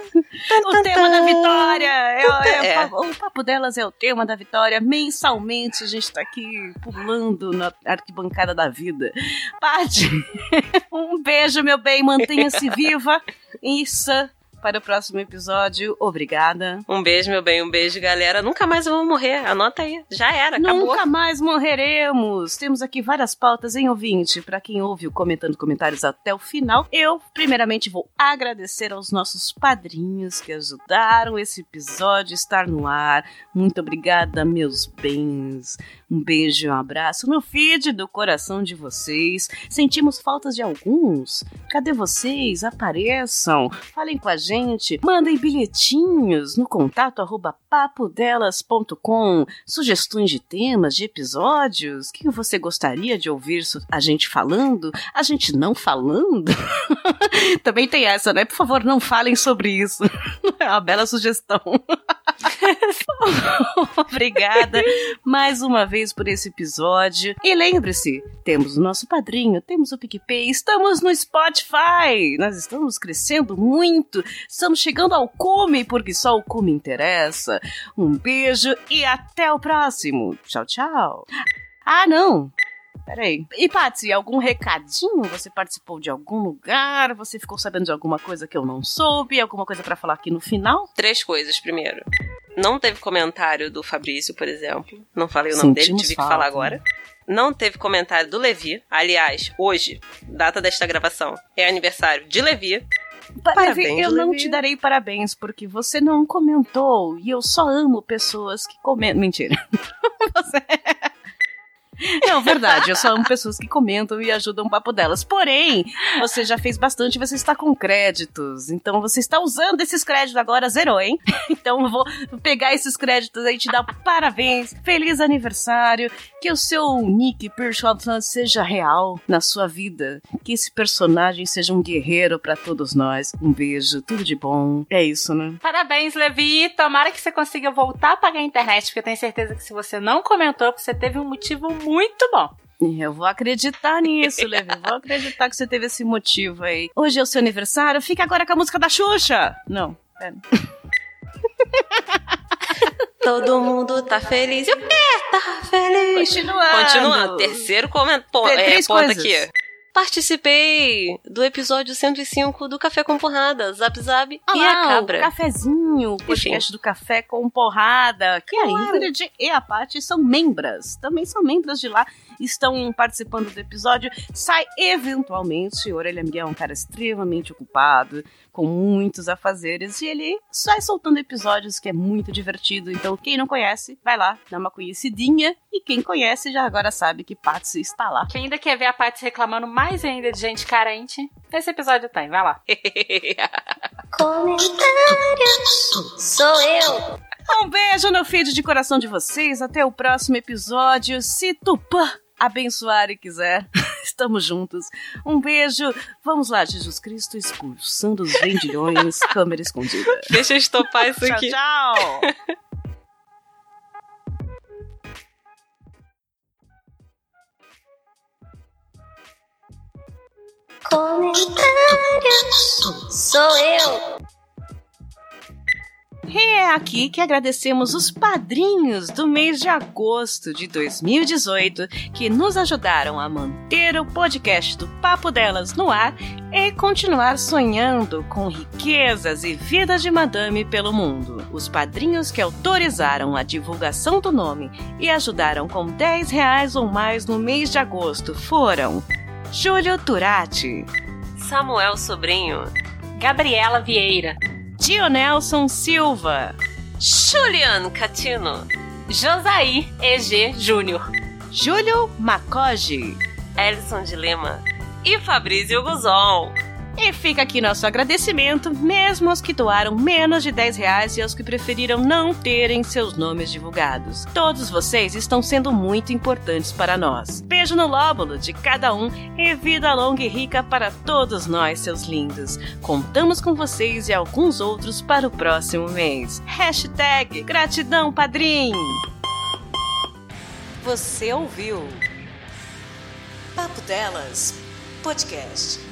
D: O tema da vitória! É, é,
F: É.
D: O papo delas é o tema da vitória. Mensalmente a gente tá aqui pulando na arquibancada da vida. Paty, um beijo, meu bem. Mantenha-se viva e sã para o próximo episódio. Obrigada.
F: um beijo, meu bem, um beijo, galera. Nunca mais vamos morrer. Anota aí. Já era, acabou.
D: Nunca mais morreremos. Temos aqui várias pautas em ouvinte. Para quem ouve o comentando comentários até o final, eu primeiramente vou agradecer aos nossos padrinhos que ajudaram esse episódio a estar no ar. Muito obrigada, meus bens. Um beijo e um abraço no feed do coração de vocês. Sentimos faltas de alguns. Cadê vocês? Apareçam. Falem com a gente. Mandem bilhetinhos no contato arroba papodelas.com. Sugestões de temas, de episódios. Que você gostaria de ouvir a gente falando? A gente não falando? Também tem essa, né? Por favor, não falem sobre isso. É uma bela sugestão. Obrigada mais uma vez por esse episódio. E lembre-se, temos o nosso padrinho, temos o PicPay, estamos no Spotify. Nós estamos crescendo muito. Estamos chegando ao cume, porque só o cume interessa. Um beijo e até o próximo. Tchau, tchau. Ah, não. Peraí. E, Patsy, algum recadinho? Você participou de algum lugar? Você ficou sabendo de alguma coisa que eu não soube? Alguma coisa pra falar aqui no final?
F: Três coisas, primeiro. Não teve comentário do Fabrício, por exemplo. Não falei o nome dele,
D: Sentimos
F: tive
D: falta.
F: que falar agora. Não teve comentário do Levi. Aliás, hoje, data desta gravação, é aniversário de Levi.
D: Parabéns,
F: Parabéns,
D: eu não
F: Levi.
D: te darei parabéns, porque você não comentou. E eu só amo pessoas que comentam. Mentira. Você- Não, verdade, eu só amo pessoas que comentam e ajudam o papo delas. Porém, você já fez bastante você está com créditos. Então você está usando esses créditos agora, zerou, hein? Então eu vou pegar esses créditos aí e te dar parabéns. Feliz aniversário. Que o seu Nick Pearson seja real na sua vida. Que esse personagem seja um guerreiro para todos nós. Um beijo, tudo de bom. É isso, né?
E: Parabéns, Levi. Tomara que você consiga voltar a pagar a internet, porque eu tenho certeza que se você não comentou, você teve um motivo muito bom.
D: Eu vou acreditar nisso, Levi. Vou acreditar que você teve esse motivo aí. Hoje é o seu aniversário. Fica agora com a música da Xuxa. Não, pera.
F: Todo mundo tá feliz. E o quê? Tá feliz.
D: Continuando.
F: Continuando. Terceiro coment... pon-
D: Tem
F: é,
D: três
F: ponto
D: coisas.
F: aqui. Participei do episódio 105 do Café com Porrada, Zap Zap e a Cabra.
D: cafezinho, o podcast do café com porrada, que a Ingrid e a Paty são membras, também são membras de lá, estão participando do episódio, sai eventualmente, o Orelha Miguel é um cara extremamente ocupado, com muitos afazeres, e ele sai soltando episódios que é muito divertido, então quem não conhece, vai lá, dá uma conhecidinha, e quem conhece já agora sabe que Patsy está lá.
E: Quem ainda quer ver a Paty reclamando mais ainda de gente carente, esse episódio tem. Vai lá.
A: Comentário sou eu.
D: Um beijo no feed de coração de vocês. Até o próximo episódio. Se Tupã abençoar e quiser, estamos juntos. Um beijo. Vamos lá, Jesus Cristo expulsando os vendilhões, câmera escondida.
F: Deixa eu estopar isso
D: Tchau,
F: aqui.
D: tchau.
A: Comentário sou eu.
D: É aqui que agradecemos os padrinhos do mês de agosto de 2018 que nos ajudaram a manter o podcast do Papo Delas no ar e continuar sonhando com riquezas e vida de madame pelo mundo. Os padrinhos que autorizaram a divulgação do nome e ajudaram com 10 reais ou mais no mês de agosto foram Júlio Turati,
F: Samuel Sobrinho.
E: Gabriela Vieira,
D: Dionelson Silva,
F: Julian Catino.
E: Josaí EG Júnior,
D: Júlio Macoge,
F: Elson de Lima. E Fabrício Guzon.
D: E fica aqui nosso agradecimento, mesmo aos que doaram menos de 10 reais e aos que preferiram não terem seus nomes divulgados. Todos vocês estão sendo muito importantes para nós. Beijo no lóbulo de cada um e vida longa e rica para todos nós, seus lindos. Contamos com vocês e alguns outros para o próximo mês. Hashtag gratidão, padrinho!
B: Você ouviu Papo Delas Podcast.